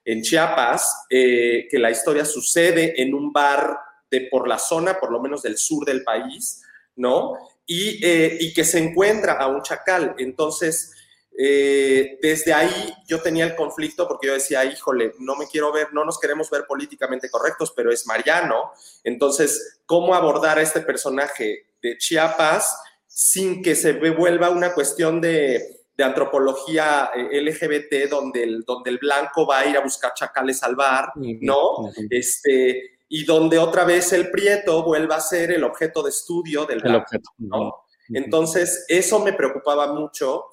en Chiapas, eh, que la historia sucede en un bar de por la zona, por lo menos del sur del país, ¿no? Y, eh, y que se encuentra a un chacal. Entonces, eh, desde ahí yo tenía el conflicto porque yo decía, híjole, no me quiero ver, no nos queremos ver políticamente correctos, pero es Mariano. Entonces, ¿cómo abordar a este personaje de Chiapas sin que se vuelva una cuestión de, antropología eh, LGBT donde el, donde el blanco va a ir a buscar chacales al bar, ¿no? Este, y donde otra vez el prieto vuelva a ser el objeto de estudio del blanco, ¿no? Entonces, eso me preocupaba mucho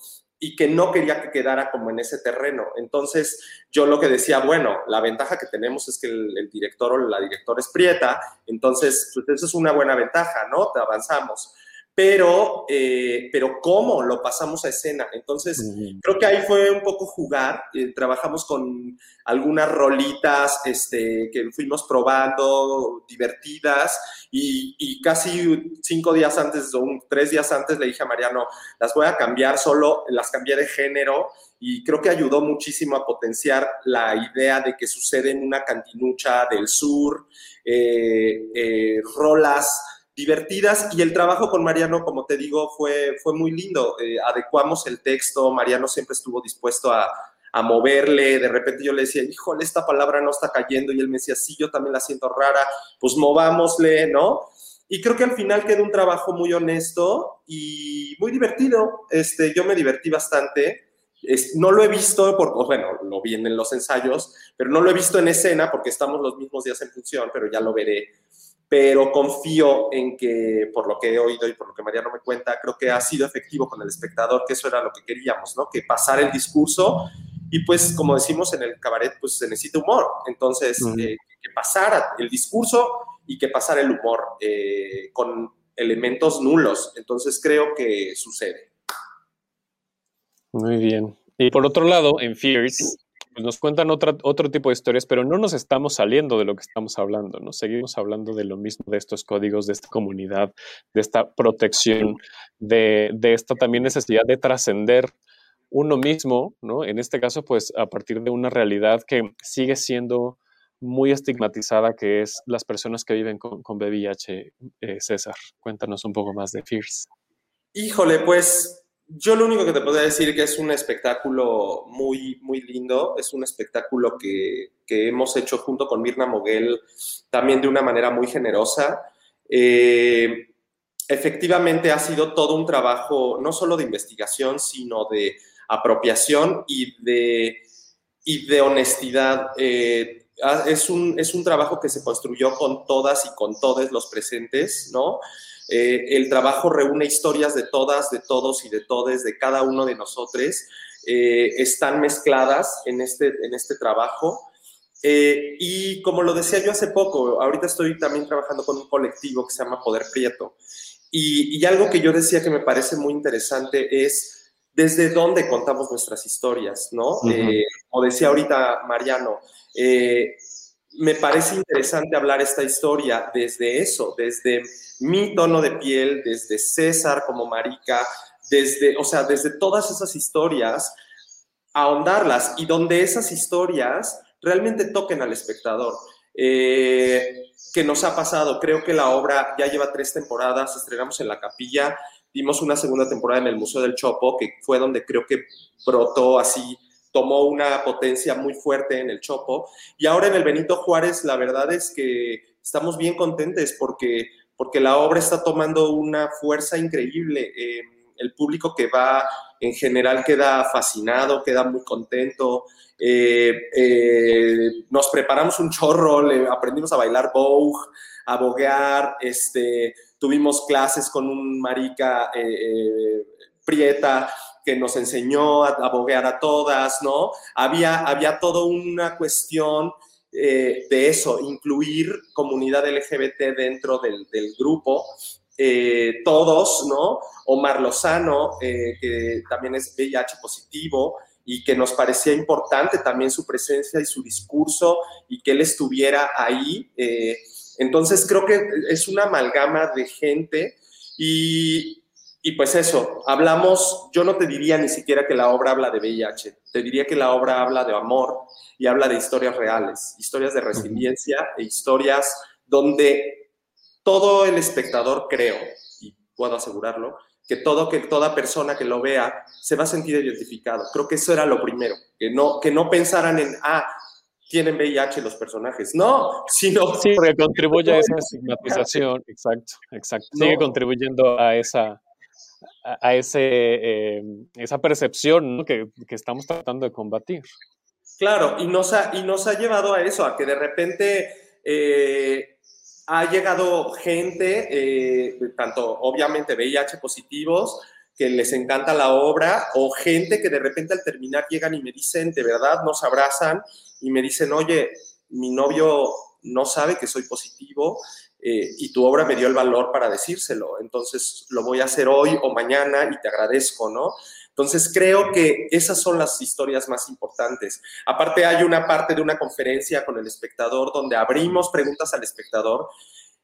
y que no quería que quedara como en ese terreno. Entonces, yo lo que decía, bueno, la ventaja que tenemos es que el, director o la directora es prieta, entonces, pues eso es una buena ventaja, ¿no? Te avanzamos pero, eh, pero cómo lo pasamos a escena. Entonces, creo que ahí fue un poco jugar. Eh, trabajamos con algunas rolitas este, que fuimos probando, divertidas, y, casi cinco días antes o tres días antes le dije a Mariano, las voy a cambiar, solo las cambié de género, y creo que ayudó muchísimo a potenciar la idea de que sucede en una cantinucha del sur, eh, rolas divertidas y el trabajo con Mariano, como te digo, fue, fue muy lindo. Eh, adecuamos el texto, Mariano siempre estuvo dispuesto a, a, moverle, de repente yo le decía, híjole, esta palabra no está cayendo y él me decía, sí, yo también la siento rara, pues movámosle, ¿no? Y creo que al final quedó un trabajo muy honesto y muy divertido. Este, yo me divertí bastante. no lo he visto, por, bueno, lo vi en los ensayos, pero no lo he visto en escena porque estamos los mismos días en función, pero ya lo veré pero confío en que, por lo que he oído y por lo que Mariano me cuenta, creo que ha sido efectivo con el espectador, que eso era lo que queríamos, ¿no? Que pasar el discurso y pues, como decimos en el cabaret, pues se necesita humor. Entonces, eh, que pasara el discurso y que pasara el humor eh, con elementos nulos. Entonces, creo que sucede. Muy bien. Y por otro lado, en Fears, nos cuentan otra, otro tipo de historias, pero no nos estamos saliendo de lo que estamos hablando, ¿no? Seguimos hablando de lo mismo, de estos códigos, de esta comunidad, de esta protección, de, de esta también necesidad de trascender uno mismo, ¿no? En este caso, pues a partir de una realidad que sigue siendo muy estigmatizada, que es las personas que viven con, con. Eh, César, cuéntanos un poco más de FIRS. Híjole, pues yo lo único que te podría decir es que es un espectáculo muy, muy lindo, es un espectáculo que, hemos hecho junto con Mirna Moguel también de una manera muy generosa. Eh, efectivamente ha sido todo un trabajo no solo de investigación, sino de apropiación y de, y de honestidad. Eh, es, un, es un trabajo que se construyó con todas y con todos los presentes, ¿no? Eh, el trabajo reúne historias de todas, de todos y de todes, de cada uno de nosotros. Eh, están mezcladas en este, en este trabajo. Eh, y como lo decía yo hace poco, ahorita estoy también trabajando con un colectivo que se llama Poder Prieto. Y, algo que yo decía que me parece muy interesante es desde dónde contamos nuestras historias, ¿no? como decía ahorita Mariano, me parece interesante hablar esta historia desde eso, desde mi tono de piel, desde César como marica, desde, o sea, desde todas esas historias, ahondarlas y donde esas historias realmente toquen al espectador. Eh, que nos ha pasado? Creo que la obra ya lleva tres temporadas, estrenamos en la capilla, dimos una segunda temporada en el Museo del Chopo, que fue donde creo que brotó así tomó una potencia muy fuerte en el Chopo. Y ahora en el Benito Juárez, la verdad es que estamos bien contentes porque, porque la obra está tomando una fuerza increíble. Eh, el público que va en general queda fascinado, queda muy contento. Eh, eh, nos preparamos un chorro, aprendimos a bailar Vogue, a boguear, este, tuvimos clases con un marica eh, prieta que nos enseñó a, boguear a todas, ¿no? Había, había toda una cuestión de eso, incluir comunidad LGBT dentro del, grupo eh, todos, ¿no? Omar Lozano, eh, que también es VIH positivo y que nos parecía importante también su presencia y su discurso y que él estuviera ahí. Eh, entonces creo que es una amalgama de gente y, y pues eso, hablamos, yo no te diría ni siquiera que la obra habla de VIH, te diría que la obra habla de amor y habla de historias reales, historias de resiliencia e historias donde todo el espectador, creo, y puedo asegurarlo, que, todo, que toda persona que lo vea se va a sentir identificado. Creo que eso era lo primero, que no, que no pensaran en, ah, tienen VIH los personajes. No, [laughs] sino... Sí, porque contribuye a [laughs] esa estigmatización, exacto, exacto. Sigue contribuyendo a esa, a ese, eh, esa percepción que, que, estamos tratando de combatir. Claro, y nos ha, y nos ha llevado a eso, a que de repente eh, ha llegado gente, eh, tanto obviamente VIH positivos, que les encanta la obra, o gente que de repente al terminar llegan y me dicen, de verdad, nos abrazan y me dicen, oye, mi novio no sabe que soy positivo eh, y tu obra me dio el valor para decírselo, entonces lo voy a hacer hoy o mañana y te agradezco, ¿no? Entonces, creo que esas son las historias más importantes. Aparte, hay una parte de una conferencia con el espectador donde abrimos preguntas al espectador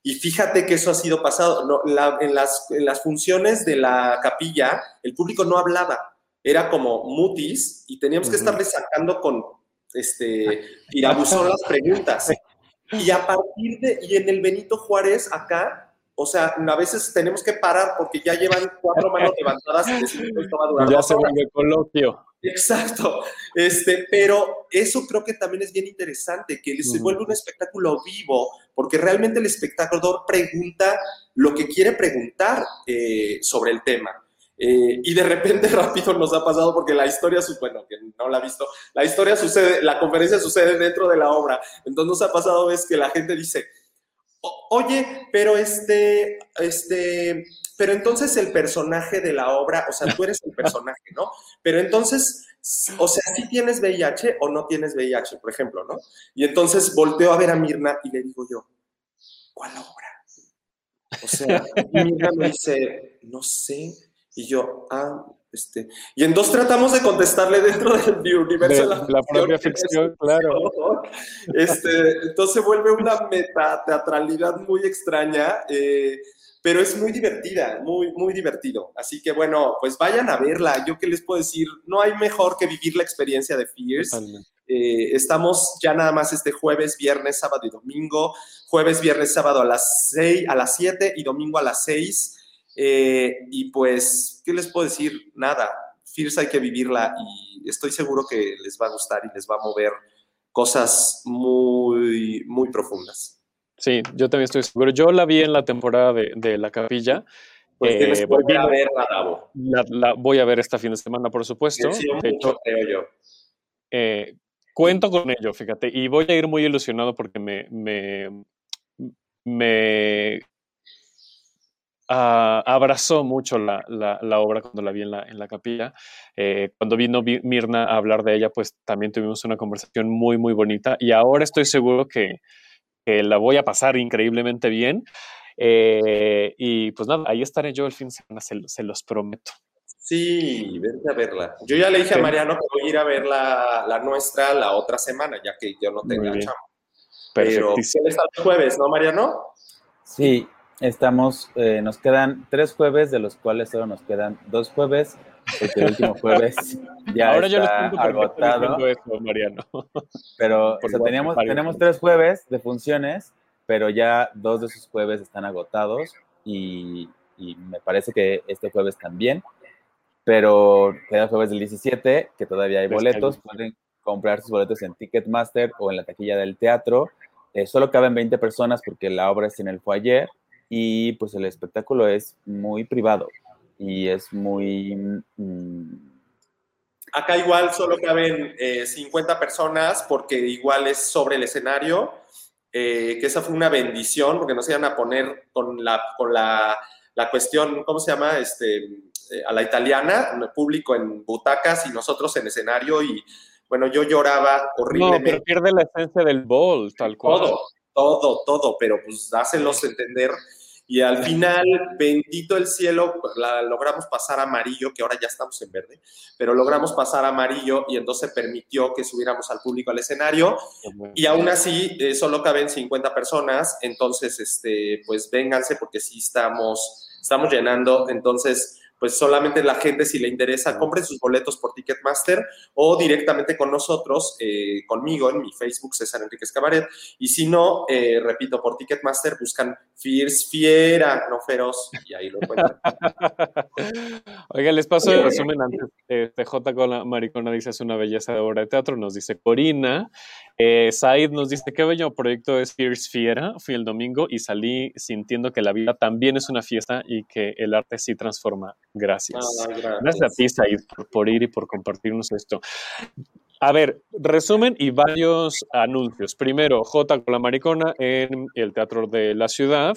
y fíjate que eso ha sido pasado. en, las, en las funciones de la capilla, el público no hablaba. Era como mutis y teníamos que estarle sacando con este tirabuzón las preguntas. [laughs] Y a partir de, y en el Benito Juárez acá, o sea, a veces tenemos que parar porque ya llevan cuatro manos levantadas y esto va a durar Ya se vuelve coloquio. Exacto. Este, pero eso creo que también es bien interesante, que se vuelve un espectáculo vivo, porque realmente el espectador pregunta lo que quiere preguntar eh, sobre el tema. Eh, y de repente [laughs] rápido nos ha pasado porque la historia, bueno, que no la ha visto, la historia sucede, la conferencia sucede dentro de la obra. Entonces nos ha pasado es que la gente dice, oye, pero este, este, pero entonces el personaje de la obra, o sea, tú eres el personaje, ¿no? Pero entonces, o sea, si tienes VIH o no tienes VIH, por ejemplo, ¿no? Y entonces volteo a ver a Mirna y le digo yo, ¿cuál obra? O sea, Mirna me dice, no sé. Y yo, ah, este, y entonces tratamos de contestarle dentro del [laughs] universo de, la, propia ficción, claro. Este, entonces vuelve una meta teatralidad muy extraña, eh, pero es muy divertida, muy, muy divertido. Así que bueno, pues vayan a verla. Yo qué les puedo decir, no hay mejor que vivir la experiencia de Fears. Eh, estamos ya nada más este jueves, viernes, sábado y domingo. Jueves, viernes, sábado a las 6, a las 7 y domingo a las 6. Eh, y pues, ¿qué les puedo decir? Nada, Fierce hay que vivirla y estoy seguro que les va a gustar y les va a mover cosas muy, muy profundas. Sí, yo también estoy seguro. Yo la vi en la temporada de, La Capilla. Pues eh, voy a verla, Davo. La, voy a ver esta fin de semana, por supuesto. Sí, mucho, creo yo. Eh, cuento con ello, fíjate, y voy a ir muy ilusionado porque me, me, me Ah, abrazó mucho la, la, obra cuando la vi en la, en la capilla. Eh, cuando vino Mirna a hablar de ella, pues también tuvimos una conversación muy, muy bonita y ahora estoy seguro que, que la voy a pasar increíblemente bien. Eh, y pues nada, ahí estaré yo el fin de semana, se, los prometo. Sí, vente a verla. Yo ya le dije a Mariano que voy a ir a ver la, la nuestra la otra semana, ya que yo no tengo chamo. Pero está el jueves, ¿no, Mariano? Sí, Estamos, eh, nos quedan tres jueves, de los cuales solo nos quedan dos jueves, porque el último jueves [laughs] ya Ahora está agotado. Eso, Mariano. Pero, [laughs] o sea, teníamos, tenemos tres jueves de funciones, pero ya dos de esos jueves están agotados y, y me parece que este jueves también. Pero queda el jueves del 17, que todavía hay boletos. Pueden comprar sus boletos en Ticketmaster o en la taquilla del teatro. Eh, solo caben 20 personas porque la obra es en el foyer y pues el espectáculo es muy privado. y es muy... mm, Acá igual solo caben eh, 50 personas porque igual es sobre el escenario, eh, que esa fue una bendición porque nos iban a poner con la, con la, la cuestión, ¿cómo se llama? Este, eh, a la italiana, el público en butacas y nosotros en escenario y bueno, yo lloraba No, horriblemente. pero pierde la esencia del bowl, tal cual. todo, todo, todo, pero pues hácenlos entender. Y al final, bendito el cielo, logramos pasar a amarillo, que ahora ya estamos en verde, pero logramos pasar a amarillo y entonces permitió que subiéramos al público al escenario. Y aún así, eh, solo caben 50 personas, entonces, este, pues vénganse porque sí estamos, estamos llenando. Entonces, pues solamente la gente, si le interesa, compren sus boletos por Ticketmaster o directamente con nosotros, eh, conmigo en mi Facebook, César Enríquez Cabaret. Y si no, eh, repito, por Ticketmaster buscan Fierce Fiera, no feroz, y ahí lo encuentran. [laughs] Oiga, les paso el resumen antes. Este, J. con la Maricona dice es una belleza de obra de teatro, nos dice Corina. Eh, Said nos dice qué bello proyecto es Fierce Fiera. Fui el domingo y salí sintiendo que la vida también es una fiesta y que el arte sí transforma. Gracias. Ah, gracias. Gracias a ti, Said, por, por ir y por compartirnos esto. A ver, resumen y varios anuncios. Primero, J con la Maricona en el Teatro de la Ciudad.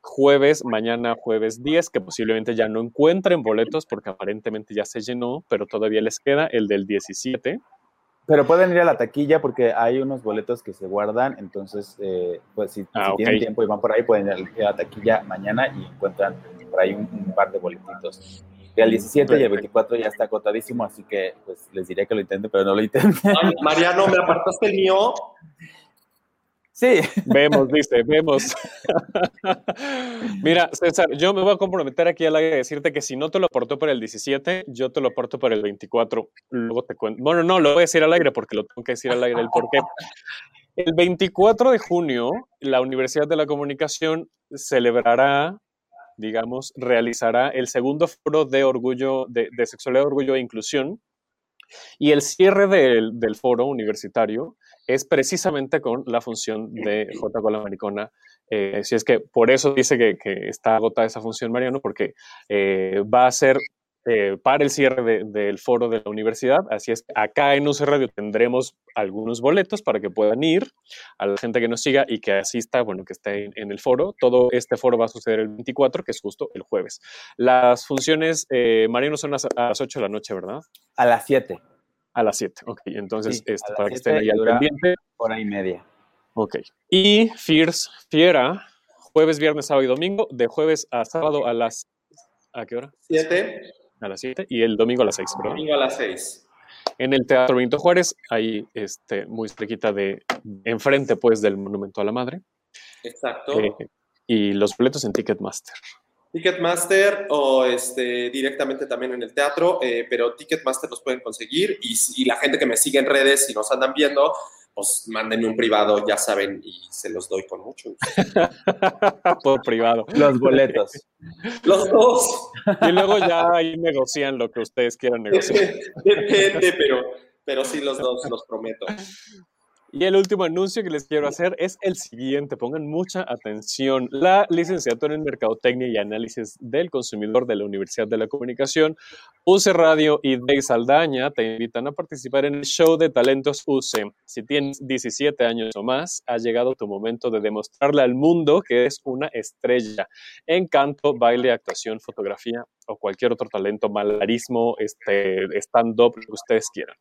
Jueves, mañana jueves 10, que posiblemente ya no encuentren boletos porque aparentemente ya se llenó, pero todavía les queda el del 17. Pero pueden ir a la taquilla porque hay unos boletos que se guardan, entonces, eh, pues si, Ah, si tienen tiempo y van por ahí, pueden ir a la taquilla mañana y encuentran por ahí un, un par de boletitos. El 17 y el Perfecto. 24 ya está acotadísimo, así que pues les diré que lo intenten, pero no lo intenten. Mariano, ¿me apartaste el mío? Sí, Vemos, dice, vemos. [laughs] Mira, César, yo me voy a comprometer aquí al aire a decirte que si no te lo aportó para el 17, yo te lo aporto para el 24. Luego te cuento. Bueno, no, lo voy a decir al aire porque lo tengo que decir al aire el por qué. El 24 de junio, la Universidad de la Comunicación celebrará, digamos, realizará el segundo foro de orgullo, de, de sexualidad, orgullo e inclusión. Y el cierre del, del foro universitario es precisamente con la función de J con la Maricona. Eh, si es que por eso dice que, que está agotada esa función, Mariano, porque eh, va a ser eh, para el cierre de- del foro de la universidad. Así es, que acá en UC Radio tendremos algunos boletos para que puedan ir a la gente que nos siga y que asista, bueno, que esté en, en el foro. Todo este foro va a suceder el 24, que es justo el jueves. Las funciones, eh, Mariano, son a, a las 8 de la noche, ¿verdad? a las 7, A las 7, ok. Entonces, Sí, este, para que 7 estén ahí al pendiente. hora y media. Ok. Y Fierce, Fiera, jueves, viernes, sábado y domingo, de jueves a sábado a las... ¿A qué hora? Siete, A las 7 y el domingo a las 6, perdón. domingo a las seis. En el Teatro Benito Juárez, ahí este, muy cerquita de, enfrente pues del Monumento a la Madre. Exacto. Eh, y los boletos en Ticketmaster. Ticketmaster o este, directamente también en el teatro, eh, pero Ticketmaster los pueden conseguir y, y la gente que me sigue en redes, si nos andan viendo, pues mándenme un privado, ya saben, y se los doy con mucho gusto. [laughs] Por privado. Los boletos. Los dos, Y luego ya ahí negocian lo que ustedes quieran [laughs] negociar. depende, pero, pero sí los dos, los prometo. Y el último anuncio que les quiero hacer es el siguiente. Pongan mucha atención. La licenciatura en Mercadotecnia y Análisis del Consumidor de la Universidad de la Comunicación, UC Radio y Dey Saldaña te invitan a participar en el show de talentos UC. Si tienes 17 años o más, ha llegado tu momento de demostrarle al mundo que es una estrella en canto, baile, actuación, fotografía o cualquier otro talento, malarismo, este, stand-up, lo que ustedes quieran.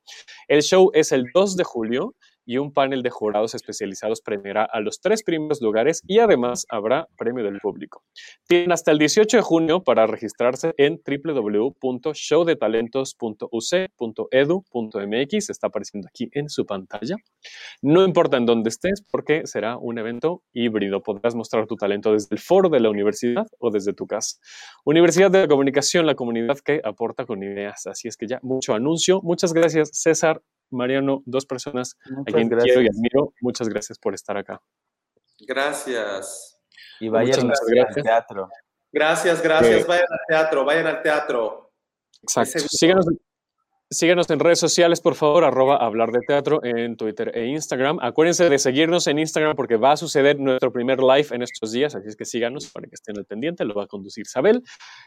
El show es el 2 de julio y un panel de jurados especializados premiará a los tres primeros lugares y además habrá premio del público. Tienen hasta el 18 de junio para registrarse en www.showdetalentos.uc.edu.mx. Está apareciendo aquí en su pantalla. No importa en dónde estés porque será un evento híbrido. Podrás mostrar tu talento desde el foro de la universidad o desde tu casa. Universidad de Comunicación, la comunidad que aporta con ideas. Así es que ya mucho anuncio. Muchas gracias, César. Mariano, dos personas a quien quiero y gracias. admiro. Muchas gracias por estar acá. Gracias. Y vayan al gracias. teatro. Gracias, gracias. Vayan al teatro, vayan al teatro. Exacto. Síganos, Síganos en redes sociales, por favor, arroba hablar de teatro en Twitter e Instagram. Acuérdense de seguirnos en Instagram porque va a suceder nuestro primer live en estos días, así es que síganos para que estén al pendiente, lo va a conducir Sabel.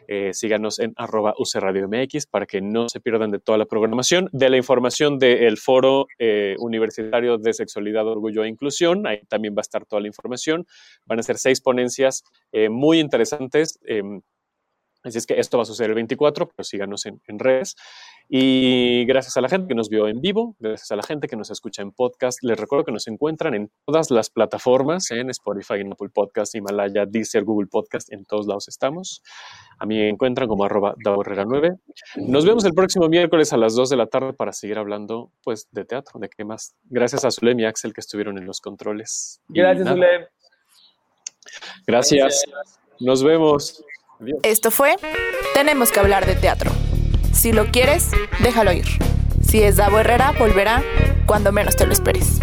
Eh, síganos en arroba MX para que no se pierdan de toda la programación, de la información del Foro eh, Universitario de Sexualidad, Orgullo e Inclusión, ahí también va a estar toda la información. Van a ser seis ponencias eh, muy interesantes. Así es que esto va a suceder el 24, pero síganos en, redes. Y gracias a la gente que nos vio en vivo, gracias a la gente que nos escucha en podcast, les recuerdo que nos encuentran en todas las plataformas, en Spotify, en Apple Podcast, Himalaya, Deezer, Google Podcast, en todos lados estamos. A mí me encuentran como arroba 9 Nos vemos el próximo miércoles a las 2 de la tarde para seguir hablando pues de teatro, de qué más. Gracias a Zulem y Axel que estuvieron en los controles. Gracias, Zulem. Gracias. Nos vemos. Esto fue Tenemos que hablar de teatro. Si lo quieres, déjalo ir. Si es Davo Herrera, volverá cuando menos te lo esperes.